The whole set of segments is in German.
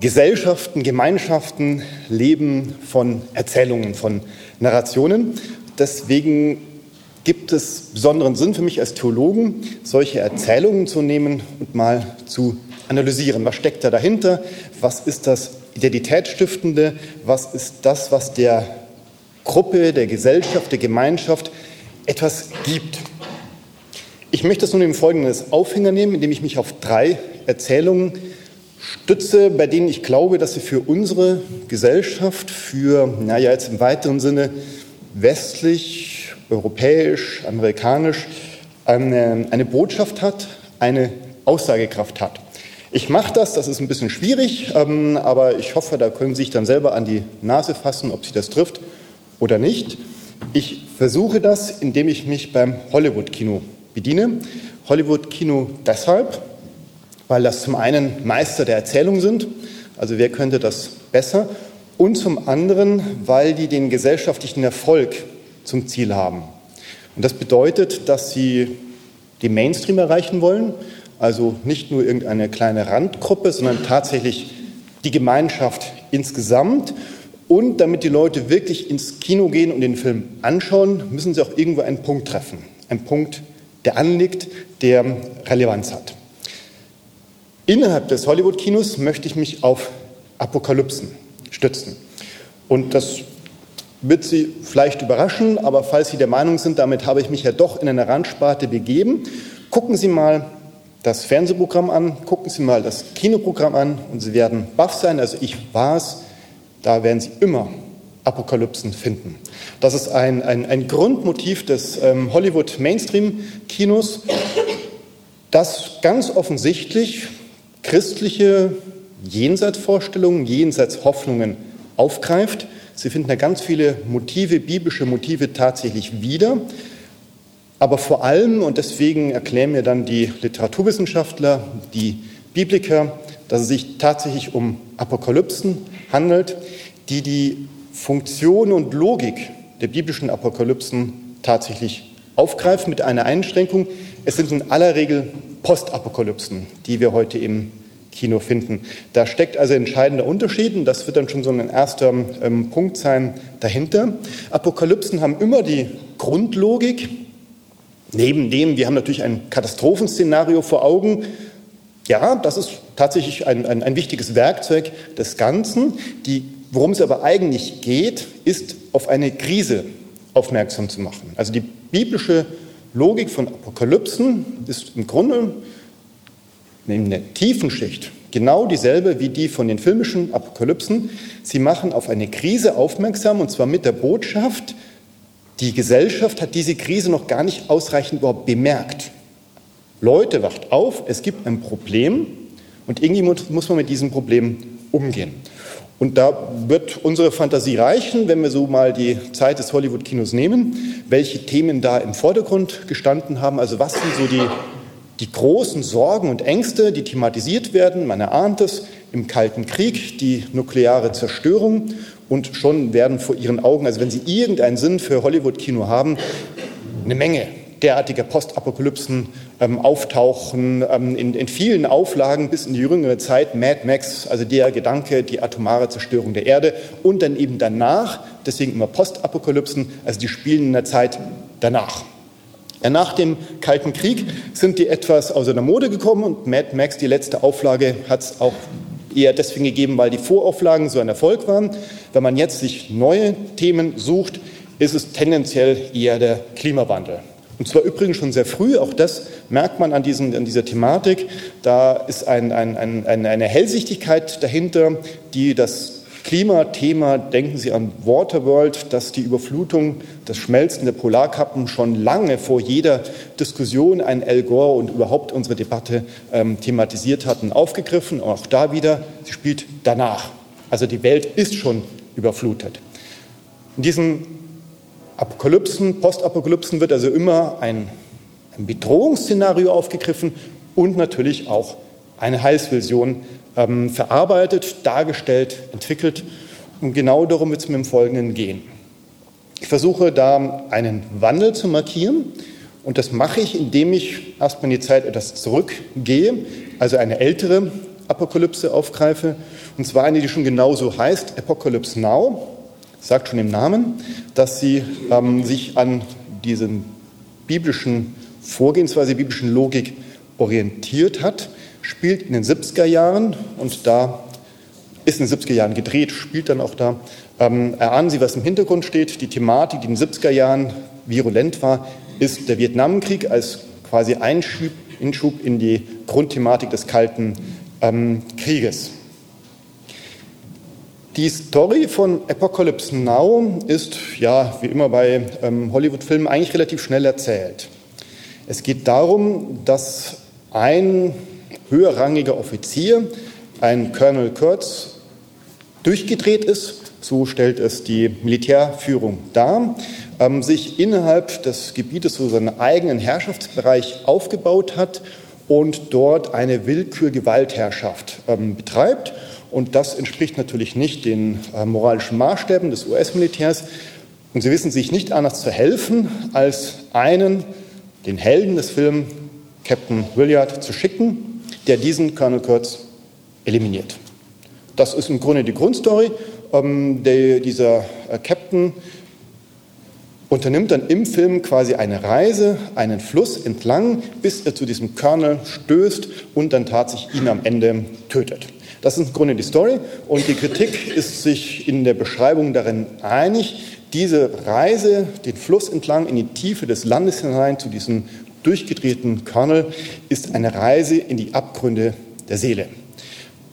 Gesellschaften, Gemeinschaften leben von Erzählungen, von Narrationen. Deswegen gibt es besonderen Sinn für mich als Theologen, solche Erzählungen zu nehmen und mal zu analysieren. Was steckt da dahinter? Was ist das Identitätsstiftende? Was ist das, was der Gruppe, der Gesellschaft, der Gemeinschaft etwas gibt? Ich möchte es nun im Folgenden als Aufhänger nehmen, indem ich mich auf drei Erzählungen stütze, bei denen ich glaube, dass sie für unsere Gesellschaft, für, naja, jetzt im weiteren Sinne westlich, europäisch, amerikanisch, eine, eine Botschaft hat, eine Aussagekraft hat. Ich mache das, das ist ein bisschen schwierig, ähm, aber ich hoffe, da können Sie sich dann selber an die Nase fassen, ob Sie das trifft oder nicht. Ich versuche das, indem ich mich beim Hollywood-Kino bediene. Hollywood-Kino deshalb, weil das zum einen Meister der Erzählung sind, also wer könnte das besser, und zum anderen, weil die den gesellschaftlichen Erfolg zum Ziel haben. Und das bedeutet, dass sie den Mainstream erreichen wollen, also nicht nur irgendeine kleine Randgruppe, sondern tatsächlich die Gemeinschaft insgesamt. Und damit die Leute wirklich ins Kino gehen und den Film anschauen, müssen sie auch irgendwo einen Punkt treffen. Ein Punkt, der anliegt, der Relevanz hat. Innerhalb des Hollywood-Kinos möchte ich mich auf Apokalypsen stützen. Und das wird Sie vielleicht überraschen, aber falls Sie der Meinung sind, damit habe ich mich ja doch in eine Randsparte begeben, gucken Sie mal das Fernsehprogramm an, gucken Sie mal das Kinoprogramm an und Sie werden baff sein. Also ich war es, da werden Sie immer Apokalypsen finden. Das ist ein, ein, ein Grundmotiv des ähm, Hollywood-Mainstream-Kinos, das ganz offensichtlich christliche Jenseitsvorstellungen, Jenseitshoffnungen aufgreift. Sie finden da ganz viele Motive, biblische Motive tatsächlich wieder. Aber vor allem, und deswegen erklären mir dann die Literaturwissenschaftler, die Bibliker, dass es sich tatsächlich um Apokalypsen handelt, die die Funktion und Logik der biblischen Apokalypsen tatsächlich aufgreifen mit einer Einschränkung. Es sind in aller Regel Postapokalypsen, die wir heute im Kino finden. Da steckt also entscheidender Unterschied und das wird dann schon so ein erster ähm, Punkt sein dahinter. Apokalypsen haben immer die Grundlogik, neben dem, wir haben natürlich ein Katastrophenszenario vor Augen. Ja, das ist tatsächlich ein, ein, ein wichtiges Werkzeug des Ganzen. Die, worum es aber eigentlich geht, ist auf eine Krise aufmerksam zu machen. Also die biblische Logik von Apokalypsen ist im Grunde in der tiefen Schicht genau dieselbe wie die von den filmischen Apokalypsen. Sie machen auf eine Krise aufmerksam und zwar mit der Botschaft, die Gesellschaft hat diese Krise noch gar nicht ausreichend überhaupt bemerkt. Leute, wacht auf, es gibt ein Problem und irgendwie muss man mit diesem Problem umgehen. Und da wird unsere Fantasie reichen, wenn wir so mal die Zeit des Hollywood-Kinos nehmen, welche Themen da im Vordergrund gestanden haben. Also was sind so die, die großen Sorgen und Ängste, die thematisiert werden. Man erahnt es im Kalten Krieg, die nukleare Zerstörung. Und schon werden vor Ihren Augen, also wenn Sie irgendeinen Sinn für Hollywood-Kino haben, eine Menge derartiger Postapokalypsen ähm, auftauchen, ähm, in, in, vielen Auflagen bis in die jüngere Zeit, Mad Max, also der Gedanke, die atomare Zerstörung der Erde und dann eben danach, deswegen immer Postapokalypsen, also die spielen in der Zeit danach. Ja, nach dem Kalten Krieg sind die etwas außer der Mode gekommen und Mad Max, die letzte Auflage, hat es auch eher deswegen gegeben, weil die Vorauflagen so ein Erfolg waren. Wenn man jetzt sich neue Themen sucht, ist es tendenziell eher der Klimawandel. Und zwar übrigens schon sehr früh, auch das merkt man an, diesen, an dieser Thematik. Da ist ein, ein, ein, eine Hellsichtigkeit dahinter, die das Klimathema, denken Sie an Waterworld, dass die Überflutung, das Schmelzen der Polarkappen schon lange vor jeder Diskussion ein Al Gore und überhaupt unsere Debatte ähm, thematisiert hatten, aufgegriffen. Auch da wieder, sie spielt danach. Also die Welt ist schon überflutet. In diesen Apokalypsen, Postapokalypsen wird also immer ein, ein Bedrohungsszenario aufgegriffen und natürlich auch eine Heilsvision ähm, verarbeitet, dargestellt, entwickelt. Und genau darum wird es mir im Folgenden gehen. Ich versuche da einen Wandel zu markieren und das mache ich, indem ich erstmal in die Zeit etwas zurückgehe, also eine ältere Apokalypse aufgreife. Und zwar eine, die schon genauso heißt, Apocalypse Now, sagt schon im Namen, dass sie ähm, sich an diesen biblischen Vorgehensweise, biblischen Logik orientiert hat, spielt in den 70er Jahren und da ist in den 70er Jahren gedreht, spielt dann auch da. Ähm, erahnen Sie, was im Hintergrund steht? Die Thematik, die in den 70er Jahren virulent war, ist der Vietnamkrieg als quasi Einschub, Einschub in die Grundthematik des Kalten ähm, Krieges. Die Story von Apocalypse Now ist, ja, wie immer bei ähm, Hollywood-Filmen, eigentlich relativ schnell erzählt. Es geht darum, dass ein höherrangiger Offizier, ein Colonel Kurtz, durchgedreht ist, so stellt es die Militärführung dar, ähm, sich innerhalb des Gebietes so seinen eigenen Herrschaftsbereich aufgebaut hat und dort eine Willkür-Gewaltherrschaft ähm, betreibt. Und das entspricht natürlich nicht den äh, moralischen Maßstäben des US-Militärs. Und sie wissen sich nicht anders zu helfen, als einen, den Helden des Films, Captain Willard, zu schicken, der diesen Colonel Kurtz eliminiert. Das ist im Grunde die Grundstory. Ähm, der, dieser äh, Captain unternimmt dann im Film quasi eine Reise, einen Fluss entlang, bis er zu diesem Colonel stößt und dann tatsächlich ihn am Ende tötet. Das ist im Grunde die Story und die Kritik ist sich in der Beschreibung darin einig, diese Reise, den Fluss entlang in die Tiefe des Landes hinein zu diesem durchgedrehten Colonel, ist eine Reise in die Abgründe der Seele.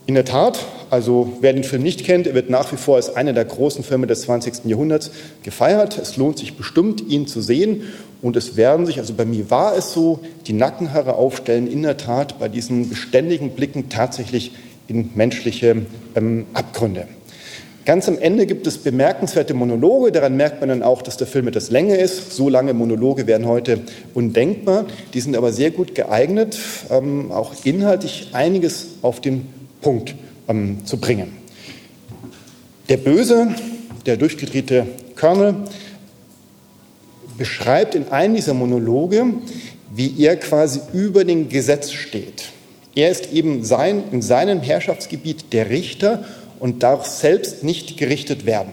In der Tat, also wer den Film nicht kennt, er wird nach wie vor als einer der großen Filme des 20. Jahrhunderts gefeiert. Es lohnt sich bestimmt, ihn zu sehen. Und es werden sich, also bei mir war es so, die Nackenhaare aufstellen, in der Tat bei diesen beständigen Blicken tatsächlich in menschliche ähm, Abgründe. Ganz am Ende gibt es bemerkenswerte Monologe. Daran merkt man dann auch, dass der Film etwas länger ist. So lange Monologe wären heute undenkbar. Die sind aber sehr gut geeignet, ähm, auch inhaltlich einiges auf den Punkt ähm, zu bringen. Der Böse, der durchgedrehte Colonel, beschreibt in einem dieser Monologe, wie er quasi über dem Gesetz steht. Er ist eben sein, in seinem Herrschaftsgebiet der Richter und darf selbst nicht gerichtet werden.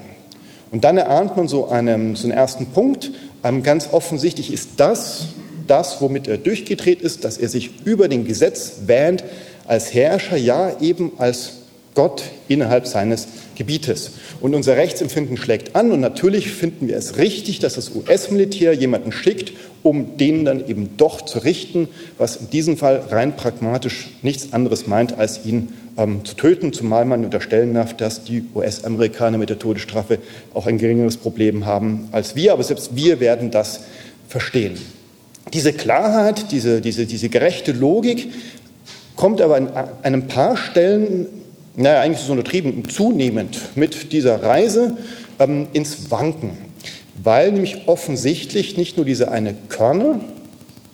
Und dann erahnt man so einen, so einen ersten Punkt. Ähm, ganz offensichtlich ist das, das, womit er durchgedreht ist, dass er sich über dem Gesetz wähnt, als Herrscher, ja eben als Gott innerhalb seines Gebietes. Und unser Rechtsempfinden schlägt an und natürlich finden wir es richtig, dass das US-Militär jemanden schickt, um den dann eben doch zu richten, was in diesem Fall rein pragmatisch nichts anderes meint, als ihn ähm, zu töten, zumal man unterstellen darf, dass die US-Amerikaner mit der Todesstrafe auch ein geringeres Problem haben als wir. Aber selbst wir werden das verstehen. Diese Klarheit, diese, diese, diese gerechte Logik kommt aber an einem paar Stellen, naja, eigentlich so untertrieben, zunehmend mit dieser Reise ähm, ins Wanken, weil nämlich offensichtlich nicht nur dieser eine Körner,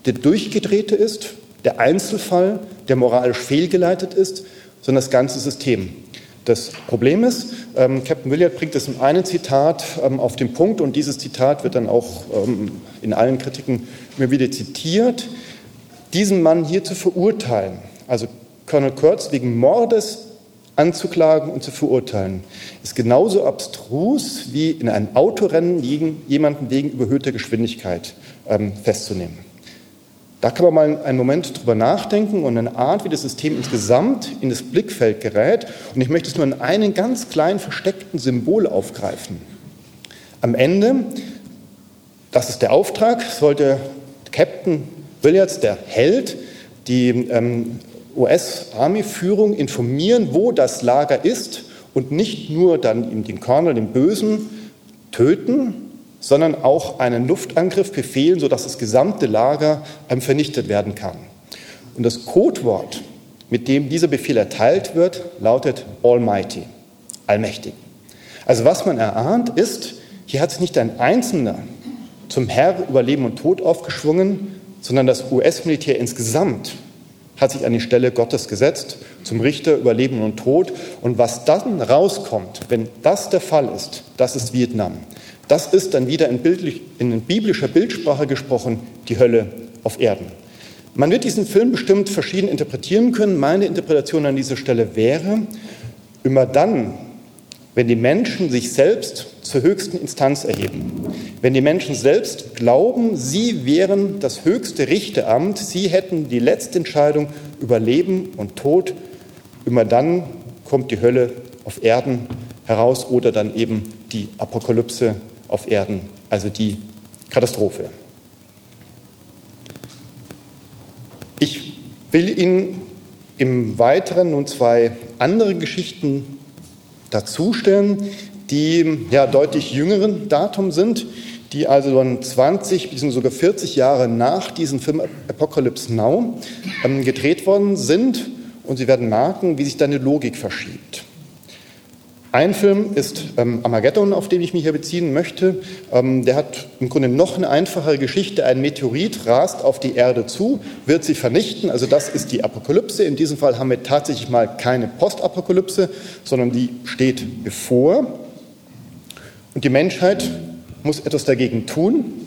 der durchgedrehte ist, der Einzelfall, der moralisch fehlgeleitet ist, sondern das ganze System. Das Problem ist, ähm, Captain Willard bringt es in einem Zitat ähm, auf den Punkt und dieses Zitat wird dann auch ähm, in allen Kritiken immer wieder zitiert, diesen Mann hier zu verurteilen, also Colonel Kurtz wegen Mordes anzuklagen und zu verurteilen, ist genauso abstrus wie in einem Autorennen jemanden wegen überhöhter Geschwindigkeit ähm, festzunehmen. Da kann man mal einen Moment drüber nachdenken und eine Art, wie das System insgesamt in das Blickfeld gerät. Und ich möchte es nur in einem ganz kleinen versteckten Symbol aufgreifen. Am Ende, das ist der Auftrag, sollte Captain Williards, der Held, die ähm, US-Army-Führung informieren, wo das Lager ist und nicht nur dann den Colonel, den Bösen, töten, sondern auch einen Luftangriff befehlen, sodass das gesamte Lager vernichtet werden kann. Und das Codewort, mit dem dieser Befehl erteilt wird, lautet Almighty, allmächtig. Also was man erahnt ist, hier hat sich nicht ein Einzelner zum Herr über Leben und Tod aufgeschwungen, sondern das US-Militär insgesamt hat sich an die Stelle Gottes gesetzt, zum Richter über Leben und Tod. Und was dann rauskommt, wenn das der Fall ist, das ist Vietnam. Das ist dann wieder in, bildlich, in biblischer Bildsprache gesprochen die Hölle auf Erden. Man wird diesen Film bestimmt verschieden interpretieren können. Meine Interpretation an dieser Stelle wäre, immer dann, wenn die Menschen sich selbst zur höchsten Instanz erheben, wenn die Menschen selbst glauben, sie wären das höchste Richteramt, sie hätten die letzte Entscheidung über Leben und Tod, immer dann kommt die Hölle auf Erden heraus oder dann eben die Apokalypse auf Erden, also die Katastrophe. Ich will Ihnen im Weiteren nun zwei andere Geschichten dazustellen, die ja deutlich jüngeren Datum sind, die also dann 20 bis sogar 40 Jahre nach diesem Film Apocalypse Now ähm, gedreht worden sind. Und Sie werden merken, wie sich da eine Logik verschiebt. Ein Film ist ähm, Armageddon, auf den ich mich hier beziehen möchte. Ähm, der hat im Grunde noch eine einfachere Geschichte. Ein Meteorit rast auf die Erde zu, wird sie vernichten. Also das ist die Apokalypse. In diesem Fall haben wir tatsächlich mal keine Postapokalypse, sondern die steht bevor. Und die Menschheit muss etwas dagegen tun.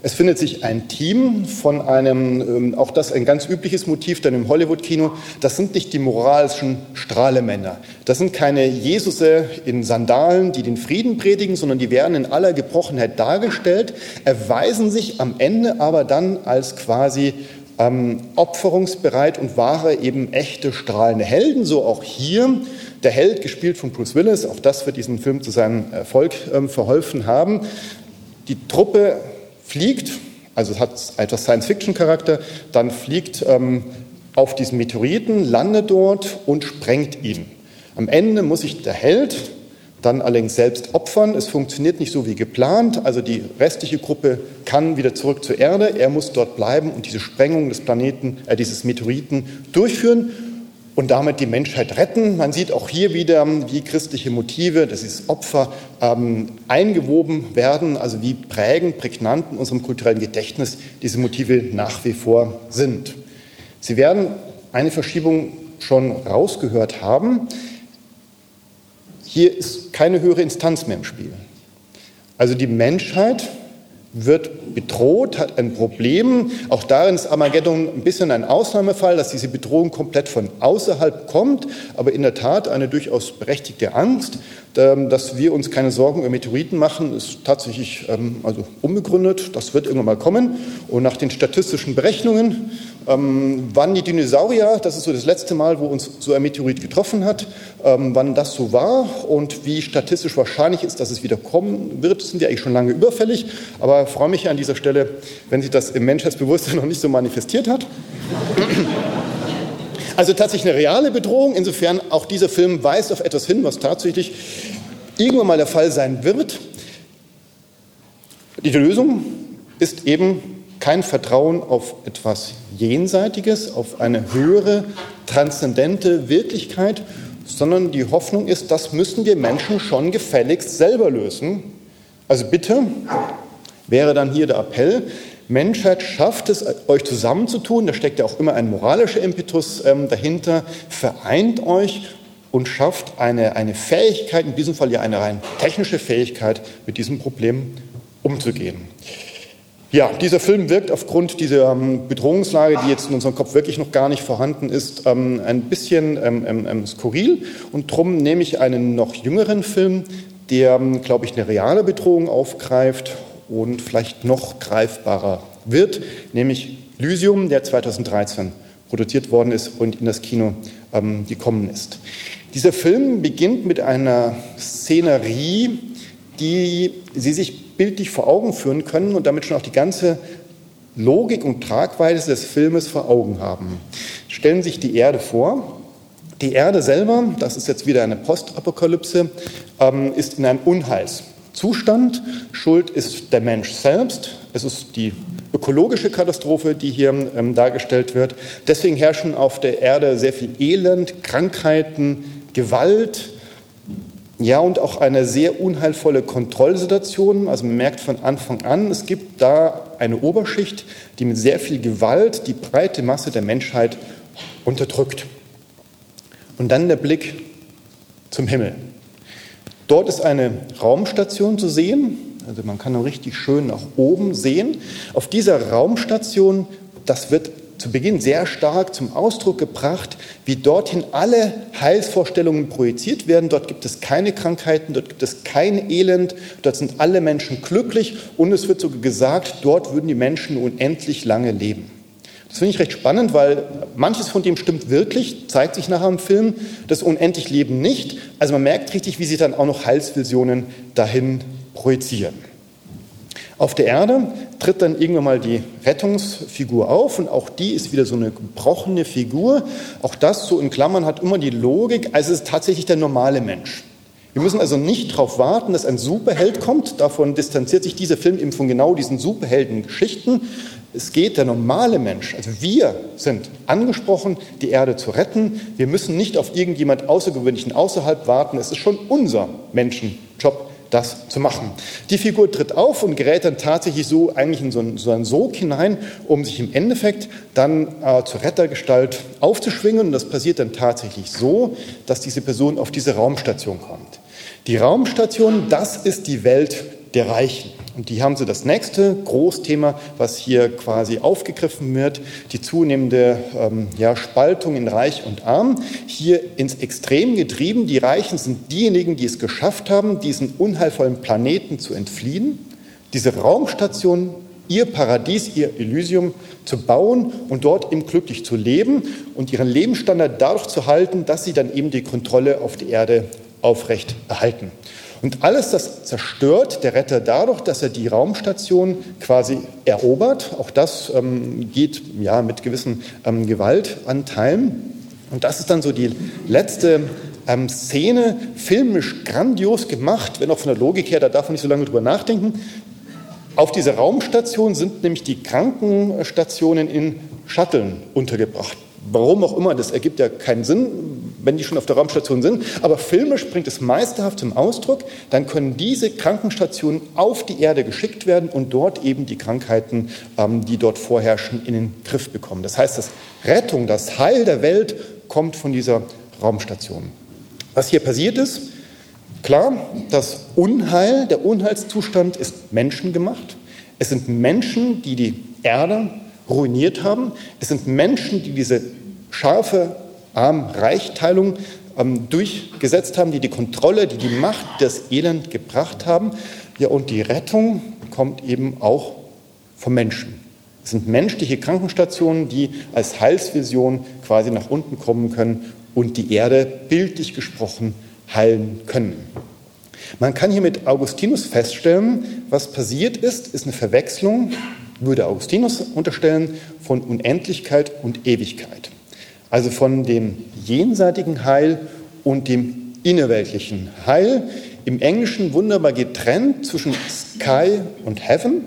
Es findet sich ein Team von einem, ähm, auch das ein ganz übliches Motiv dann im Hollywood-Kino, das sind nicht die moralischen Strahlemänner. Das sind keine Jesusse in Sandalen, die den Frieden predigen, sondern die werden in aller Gebrochenheit dargestellt, erweisen sich am Ende aber dann als quasi ähm, opferungsbereit und wahre, eben echte, strahlende Helden. So auch hier. Der Held, gespielt von Bruce Willis, auch das wird diesen Film zu seinem Erfolg ähm, verholfen haben. Die Truppe fliegt, also es hat etwas Science-Fiction-Charakter, dann fliegt ähm, auf diesen Meteoriten, landet dort und sprengt ihn. Am Ende muss sich der Held dann allerdings selbst opfern. Es funktioniert nicht so wie geplant. Also die restliche Gruppe kann wieder zurück zur Erde. Er muss dort bleiben und diese Sprengung des Planeten, äh, dieses Meteoriten durchführen und damit die Menschheit retten. Man sieht auch hier wieder, wie christliche Motive, das ist Opfer, ähm, eingewoben werden, also wie prägend, prägnant in unserem kulturellen Gedächtnis diese Motive nach wie vor sind. Sie werden eine Verschiebung schon rausgehört haben. Hier ist keine höhere Instanz mehr im Spiel. Also die Menschheit wird bedroht, hat ein Problem. Auch darin ist Armageddon ein bisschen ein Ausnahmefall, dass diese Bedrohung komplett von außerhalb kommt, aber in der Tat eine durchaus berechtigte Angst. Ähm, dass wir uns keine Sorgen über Meteoriten machen, ist tatsächlich ähm, also unbegründet. Das wird irgendwann mal kommen. Und nach den statistischen Berechnungen, ähm, wann die Dinosaurier, das ist so das letzte Mal, wo uns so ein Meteorit getroffen hat, wann das so war und wie statistisch wahrscheinlich ist, dass es wieder kommen wird, sind ja eigentlich schon lange überfällig. Aber ich freue mich an dieser Stelle, wenn sich das im Menschheitsbewusstsein noch nicht so manifestiert hat. Also tatsächlich eine reale Bedrohung. Insofern auch dieser Film weist auf etwas hin, was tatsächlich irgendwann mal der Fall sein wird. Die Lösung ist eben kein Vertrauen auf etwas Jenseitiges, auf eine höhere, transzendente Wirklichkeit, sondern die Hoffnung ist, das müssen wir Menschen schon gefälligst selber lösen. Also bitte wäre dann hier der Appell, Menschheit schafft es, euch zusammenzutun, da steckt ja auch immer ein moralischer Impetus ähm, dahinter, vereint euch und schafft eine, eine Fähigkeit, in diesem Fall ja eine rein technische Fähigkeit, mit diesem Problem umzugehen. Ja, dieser Film wirkt aufgrund dieser ähm, Bedrohungslage, die jetzt in unserem Kopf wirklich noch gar nicht vorhanden ist, ähm, ein bisschen ähm, skurril. Und darum nehme ich einen noch jüngeren Film, der, glaube ich, eine reale Bedrohung aufgreift und vielleicht noch greifbarer wird, nämlich Lysium, der 2013 produziert worden ist und in das Kino gekommen ist. Dieser Film beginnt mit einer Szenerie, die Sie sich bildlich vor Augen führen können und damit schon auch die ganze Logik und Tragweite des Filmes vor Augen haben. Stellen Sie sich die Erde vor. Die Erde selber, das ist jetzt wieder eine Postapokalypse, ähm, ist in einem Unheils Zustand. Schuld ist der Mensch selbst. Es ist die ökologische Katastrophe, die hier ähm, dargestellt wird. Deswegen herrschen auf der Erde sehr viel Elend, Krankheiten, Gewalt, ja, und auch eine sehr unheilvolle Kontrollsituation. Also man merkt von Anfang an, es gibt da eine Oberschicht, die mit sehr viel Gewalt die breite Masse der Menschheit unterdrückt. Und dann der Blick zum Himmel. Dort ist eine Raumstation zu sehen. Also man kann richtig schön nach oben sehen. Auf dieser Raumstation, das wird zu Beginn sehr stark zum Ausdruck gebracht, wie dorthin alle Heilsvorstellungen projiziert werden. Dort gibt es keine Krankheiten, dort gibt es kein Elend, dort sind alle Menschen glücklich und es wird sogar gesagt, dort würden die Menschen unendlich lange leben. Das finde ich recht spannend, weil manches von dem stimmt wirklich, zeigt sich nachher im Film, das unendlich Leben nicht. Also man merkt richtig, wie sie dann auch noch Heilsvisionen dahin projizieren. Auf der Erde tritt dann irgendwann mal die Rettungsfigur auf und auch die ist wieder so eine gebrochene Figur. Auch das so in Klammern hat immer die Logik, also es ist tatsächlich der normale Mensch. Wir müssen also nicht darauf warten, dass ein Superheld kommt. Davon distanziert sich dieser Film eben von genau diesen Superhelden-Geschichten. Es geht der normale Mensch, also wir sind angesprochen, die Erde zu retten. Wir müssen nicht auf irgendjemand Außergewöhnlichen außerhalb warten. Es ist schon unser Menschenjob, das zu machen. Die Figur tritt auf und gerät dann tatsächlich so eigentlich in so einen, so einen Sog hinein, um sich im Endeffekt dann äh, zur Rettergestalt aufzuschwingen. Und das passiert dann tatsächlich so, dass diese Person auf diese Raumstation kommt. Die Raumstation, das ist die Welt der Reichen. Und die haben so das nächste Großthema, was hier quasi aufgegriffen wird, die zunehmende ähm, ja, Spaltung in Reich und Arm. Hier ins Extrem getrieben. Die Reichen sind diejenigen, die es geschafft haben, diesen unheilvollen Planeten zu entfliehen, diese Raumstation, ihr Paradies, ihr Elysium zu bauen und dort eben glücklich zu leben und ihren Lebensstandard dadurch zu halten, dass sie dann eben die Kontrolle auf die Erde aufrecht erhalten. Und alles das zerstört der Retter dadurch, dass er die Raumstation quasi erobert. Auch das ähm, geht ja mit gewissen ähm, Gewaltanteilen. Und das ist dann so die letzte ähm, Szene, filmisch grandios gemacht, wenn auch von der Logik her, da darf man nicht so lange drüber nachdenken. Auf dieser Raumstation sind nämlich die Krankenstationen in Shuttlen untergebracht. Warum auch immer, das ergibt ja keinen Sinn, wenn die schon auf der Raumstation sind. Aber filmisch bringt es meisterhaft zum Ausdruck. Dann können diese Krankenstationen auf die Erde geschickt werden und dort eben die Krankheiten, ähm, die dort vorherrschen, in den Griff bekommen. Das heißt, das Rettung, das Heil der Welt kommt von dieser Raumstation. Was hier passiert ist, klar, das Unheil, der Unheilszustand ist menschengemacht. Es sind Menschen, die die Erde ruiniert haben. Es sind Menschen, die diese scharfe Arm-Reich-Teilung ähm, durchgesetzt haben, die die Kontrolle, die die Macht, das Elend gebracht haben. Ja, und die Rettung kommt eben auch vom Menschen. Es sind menschliche Krankenstationen, die als Heilsvision quasi nach unten kommen können und die Erde bildlich gesprochen heilen können. Man kann hier mit Augustinus feststellen, was passiert ist, ist eine Verwechslung würde Augustinus unterstellen, von Unendlichkeit und Ewigkeit. Also von dem jenseitigen Heil und dem innerweltlichen Heil. Im Englischen wunderbar getrennt zwischen Sky und Heaven.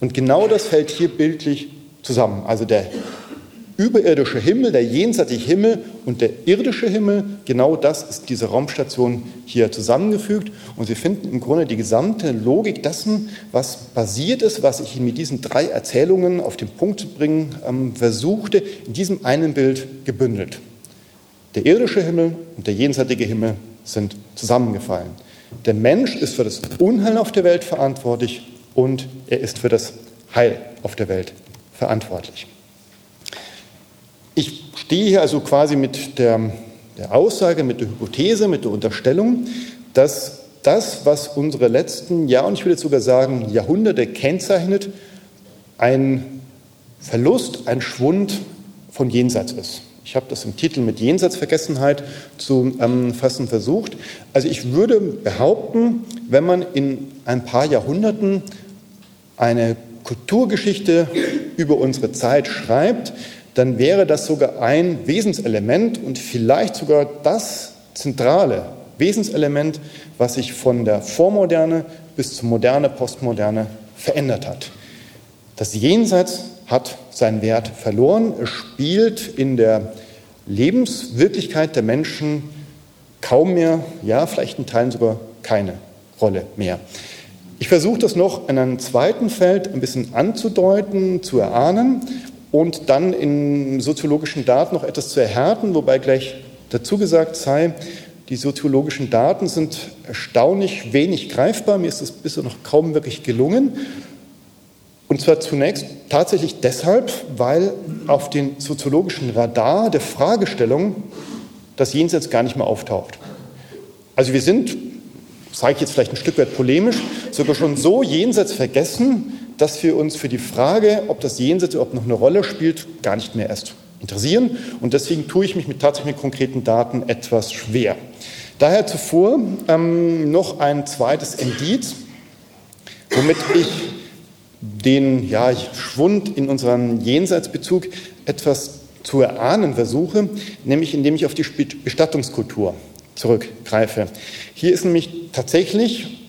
Und genau das fällt hier bildlich zusammen. Also der überirdische Himmel, der jenseitige Himmel und der irdische Himmel, genau das ist diese Raumstation hier zusammengefügt. Und Sie finden im Grunde die gesamte Logik dessen, was basiert ist, was ich mit diesen drei Erzählungen auf den Punkt zu bringen ähm, versuchte, in diesem einen Bild gebündelt. Der irdische Himmel und der jenseitige Himmel sind zusammengefallen. Der Mensch ist für das Unheil auf der Welt verantwortlich und er ist für das Heil auf der Welt verantwortlich. Ich stehe hier also quasi mit der, der Aussage, mit der Hypothese, mit der Unterstellung, dass das, was unsere letzten Jahre und ich würde sogar sagen Jahrhunderte kennzeichnet, ein Verlust, ein Schwund von Jenseits ist. Ich habe das im Titel mit Jenseitsvergessenheit zu ähm, fassen versucht. Also ich würde behaupten, wenn man in ein paar Jahrhunderten eine Kulturgeschichte über unsere Zeit schreibt, dann wäre das sogar ein Wesenselement und vielleicht sogar das zentrale Wesenselement, was sich von der Vormoderne bis zur Moderne, Postmoderne verändert hat. Das Jenseits hat seinen Wert verloren. Es spielt in der Lebenswirklichkeit der Menschen kaum mehr, ja, vielleicht in Teilen sogar keine Rolle mehr. Ich versuche das noch in einem zweiten Feld ein bisschen anzudeuten, zu erahnen und dann in soziologischen Daten noch etwas zu erhärten, wobei gleich dazu gesagt sei, die soziologischen Daten sind erstaunlich wenig greifbar. Mir ist es bisher noch kaum wirklich gelungen. Und zwar zunächst tatsächlich deshalb, weil auf den soziologischen Radar der Fragestellung das Jenseits gar nicht mehr auftaucht. Also wir sind, sage ich jetzt vielleicht ein Stück weit polemisch, sogar schon so jenseits vergessen, dass wir uns für die Frage, ob das Jenseits überhaupt noch eine Rolle spielt, gar nicht mehr erst interessieren. Und deswegen tue ich mich mit tatsächlich mit konkreten Daten etwas schwer. Daher zuvor ähm, noch ein zweites Indiz, womit ich den ja, Schwund in unserem Jenseitsbezug etwas zu erahnen versuche, nämlich indem ich auf die Bestattungskultur zurückgreife. Hier ist nämlich tatsächlich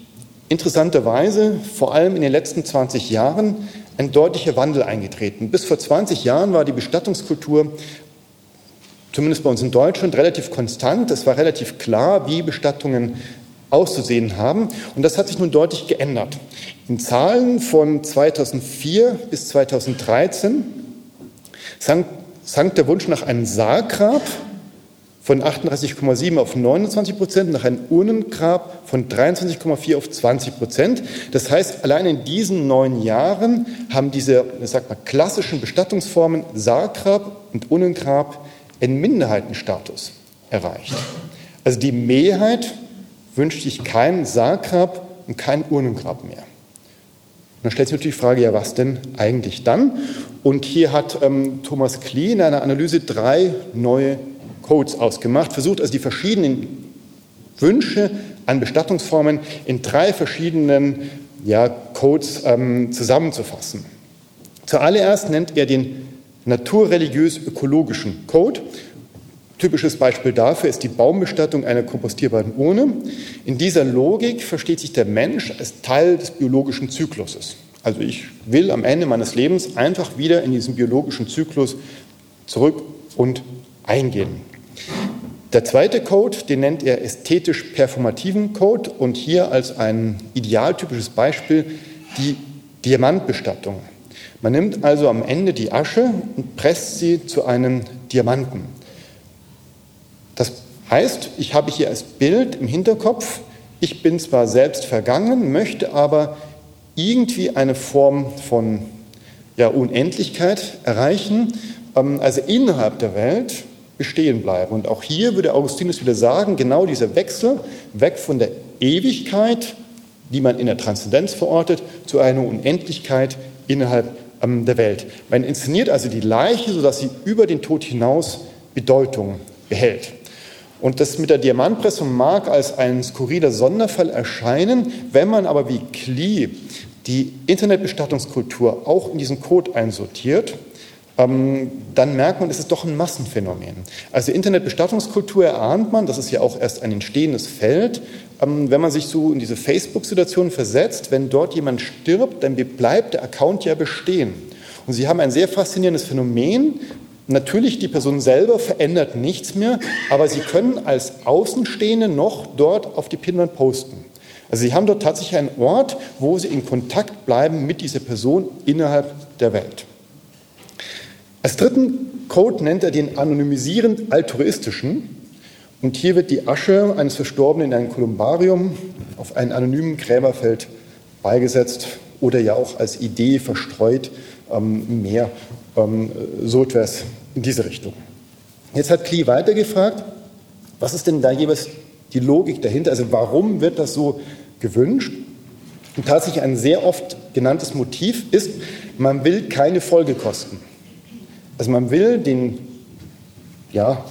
interessanterweise vor allem in den letzten 20 Jahren ein deutlicher Wandel eingetreten. Bis vor 20 Jahren war die Bestattungskultur, zumindest bei uns in Deutschland, relativ konstant. Es war relativ klar, wie Bestattungen auszusehen haben. Und das hat sich nun deutlich geändert. In Zahlen von 2004 bis 2013 sank, sank der Wunsch nach einem Sarggrab von 38,7 auf 29 Prozent, nach einem Urnengrab von 23,4 auf 20 Prozent. Das heißt, allein in diesen neun Jahren haben diese, sag mal, klassischen Bestattungsformen Sarggrab und Urnengrab einen Minderheitenstatus erreicht. Also die Mehrheit wünscht sich kein Sarggrab und kein Urnengrab mehr. Dann stellt sich natürlich die Frage, ja, was denn eigentlich dann? Und hier hat ähm, Thomas Klee in einer Analyse drei neue Codes ausgemacht, versucht also die verschiedenen Wünsche an Bestattungsformen in drei verschiedenen ja, Codes ähm, zusammenzufassen. Zuallererst nennt er den naturreligiös-ökologischen Code. Typisches Beispiel dafür ist die Baumbestattung einer kompostierbaren Urne. In dieser Logik versteht sich der Mensch als Teil des biologischen Zykluses. Also ich will am Ende meines Lebens einfach wieder in diesen biologischen Zyklus zurück und eingehen. Der zweite Code, den nennt er ästhetisch performativen Code und hier als ein idealtypisches Beispiel die Diamantbestattung. Man nimmt also am Ende die Asche und presst sie zu einem Diamanten. Das heißt, ich habe hier als Bild im Hinterkopf, ich bin zwar selbst vergangen, möchte aber irgendwie eine Form von ja, Unendlichkeit erreichen, ähm, also innerhalb der Welt bestehen bleiben. Und auch hier würde Augustinus wieder sagen, genau dieser Wechsel weg von der Ewigkeit, die man in der Transzendenz verortet, zu einer Unendlichkeit innerhalb ähm, der Welt. Man inszeniert also die Leiche, sodass sie über den Tod hinaus Bedeutung behält. Und das mit der Diamantpressung mag als ein skurriler Sonderfall erscheinen, wenn man aber wie Klee die Internetbestattungskultur auch in diesen Code einsortiert, dann merkt man, es ist doch ein Massenphänomen. Also Internetbestattungskultur erahnt man, das ist ja auch erst ein entstehendes Feld. Ähm, wenn man sich so in diese Facebook-Situation versetzt, wenn dort jemand stirbt, dann bleibt der Account ja bestehen. Und Sie haben ein sehr faszinierendes Phänomen. Natürlich, die Person selber verändert nichts mehr, aber Sie können als Außenstehende noch dort auf die Pinwand posten. Also Sie haben dort tatsächlich einen Ort, wo Sie in Kontakt bleiben mit dieser Person innerhalb der Welt. Als dritten Code nennt er den anonymisierend altruistischen. Und hier wird die Asche eines Verstorbenen in ein Kolumbarium auf einen anonymen Gräberfeld beigesetzt oder ja auch als Idee verstreut ähm, mehr ähm, so etwas in diese Richtung. Jetzt hat Klee weitergefragt, was ist denn da jeweils die Logik dahinter? Also warum wird das so gewünscht? Und tatsächlich ein sehr oft genanntes Motiv ist, man will keine Folgekosten. Also man will den ja,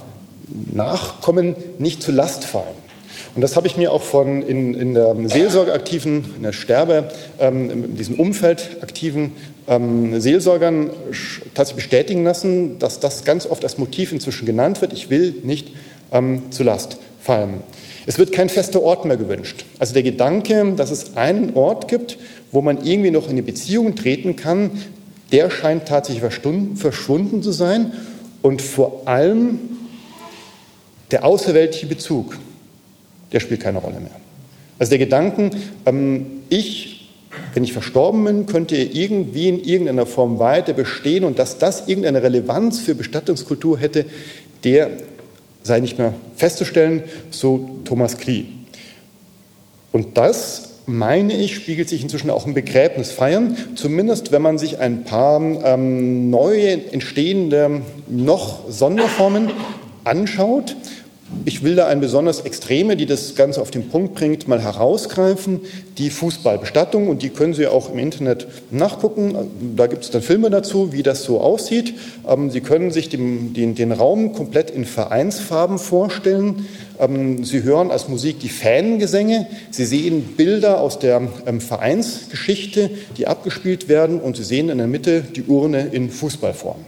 Nachkommen nicht zur Last fallen. Und das habe ich mir auch von in, in der Seelsorgeaktiven, in der Sterbe, ähm, in diesem Umfeld aktiven ähm, Seelsorgern tatsächlich bestätigen lassen, dass das ganz oft als Motiv inzwischen genannt wird. Ich will nicht ähm, zur Last fallen. Es wird kein fester Ort mehr gewünscht. Also der Gedanke, dass es einen Ort gibt, wo man irgendwie noch in eine Beziehung treten kann, der scheint tatsächlich verschwunden zu sein und vor allem der außerweltliche Bezug, der spielt keine Rolle mehr. Also der Gedanken, ähm, ich, wenn ich verstorben bin, könnte irgendwie in irgendeiner Form weiter bestehen und dass das irgendeine Relevanz für Bestattungskultur hätte, der sei nicht mehr festzustellen, so Thomas Klee. Und das meine ich, spiegelt sich inzwischen auch im Begräbnisfeiern, zumindest wenn man sich ein paar ähm, neue entstehende noch Sonderformen anschaut. Ich will da eine besonders extreme, die das Ganze auf den Punkt bringt, mal herausgreifen, die Fußballbestattung. Und die können Sie auch im Internet nachgucken. Da gibt es dann Filme dazu, wie das so aussieht. Ähm, Sie können sich den, den, den Raum komplett in Vereinsfarben vorstellen. Ähm, Sie hören als Musik die Fangesänge. Sie sehen Bilder aus der ähm, Vereinsgeschichte, die abgespielt werden. Und Sie sehen in der Mitte die Urne in Fußballform.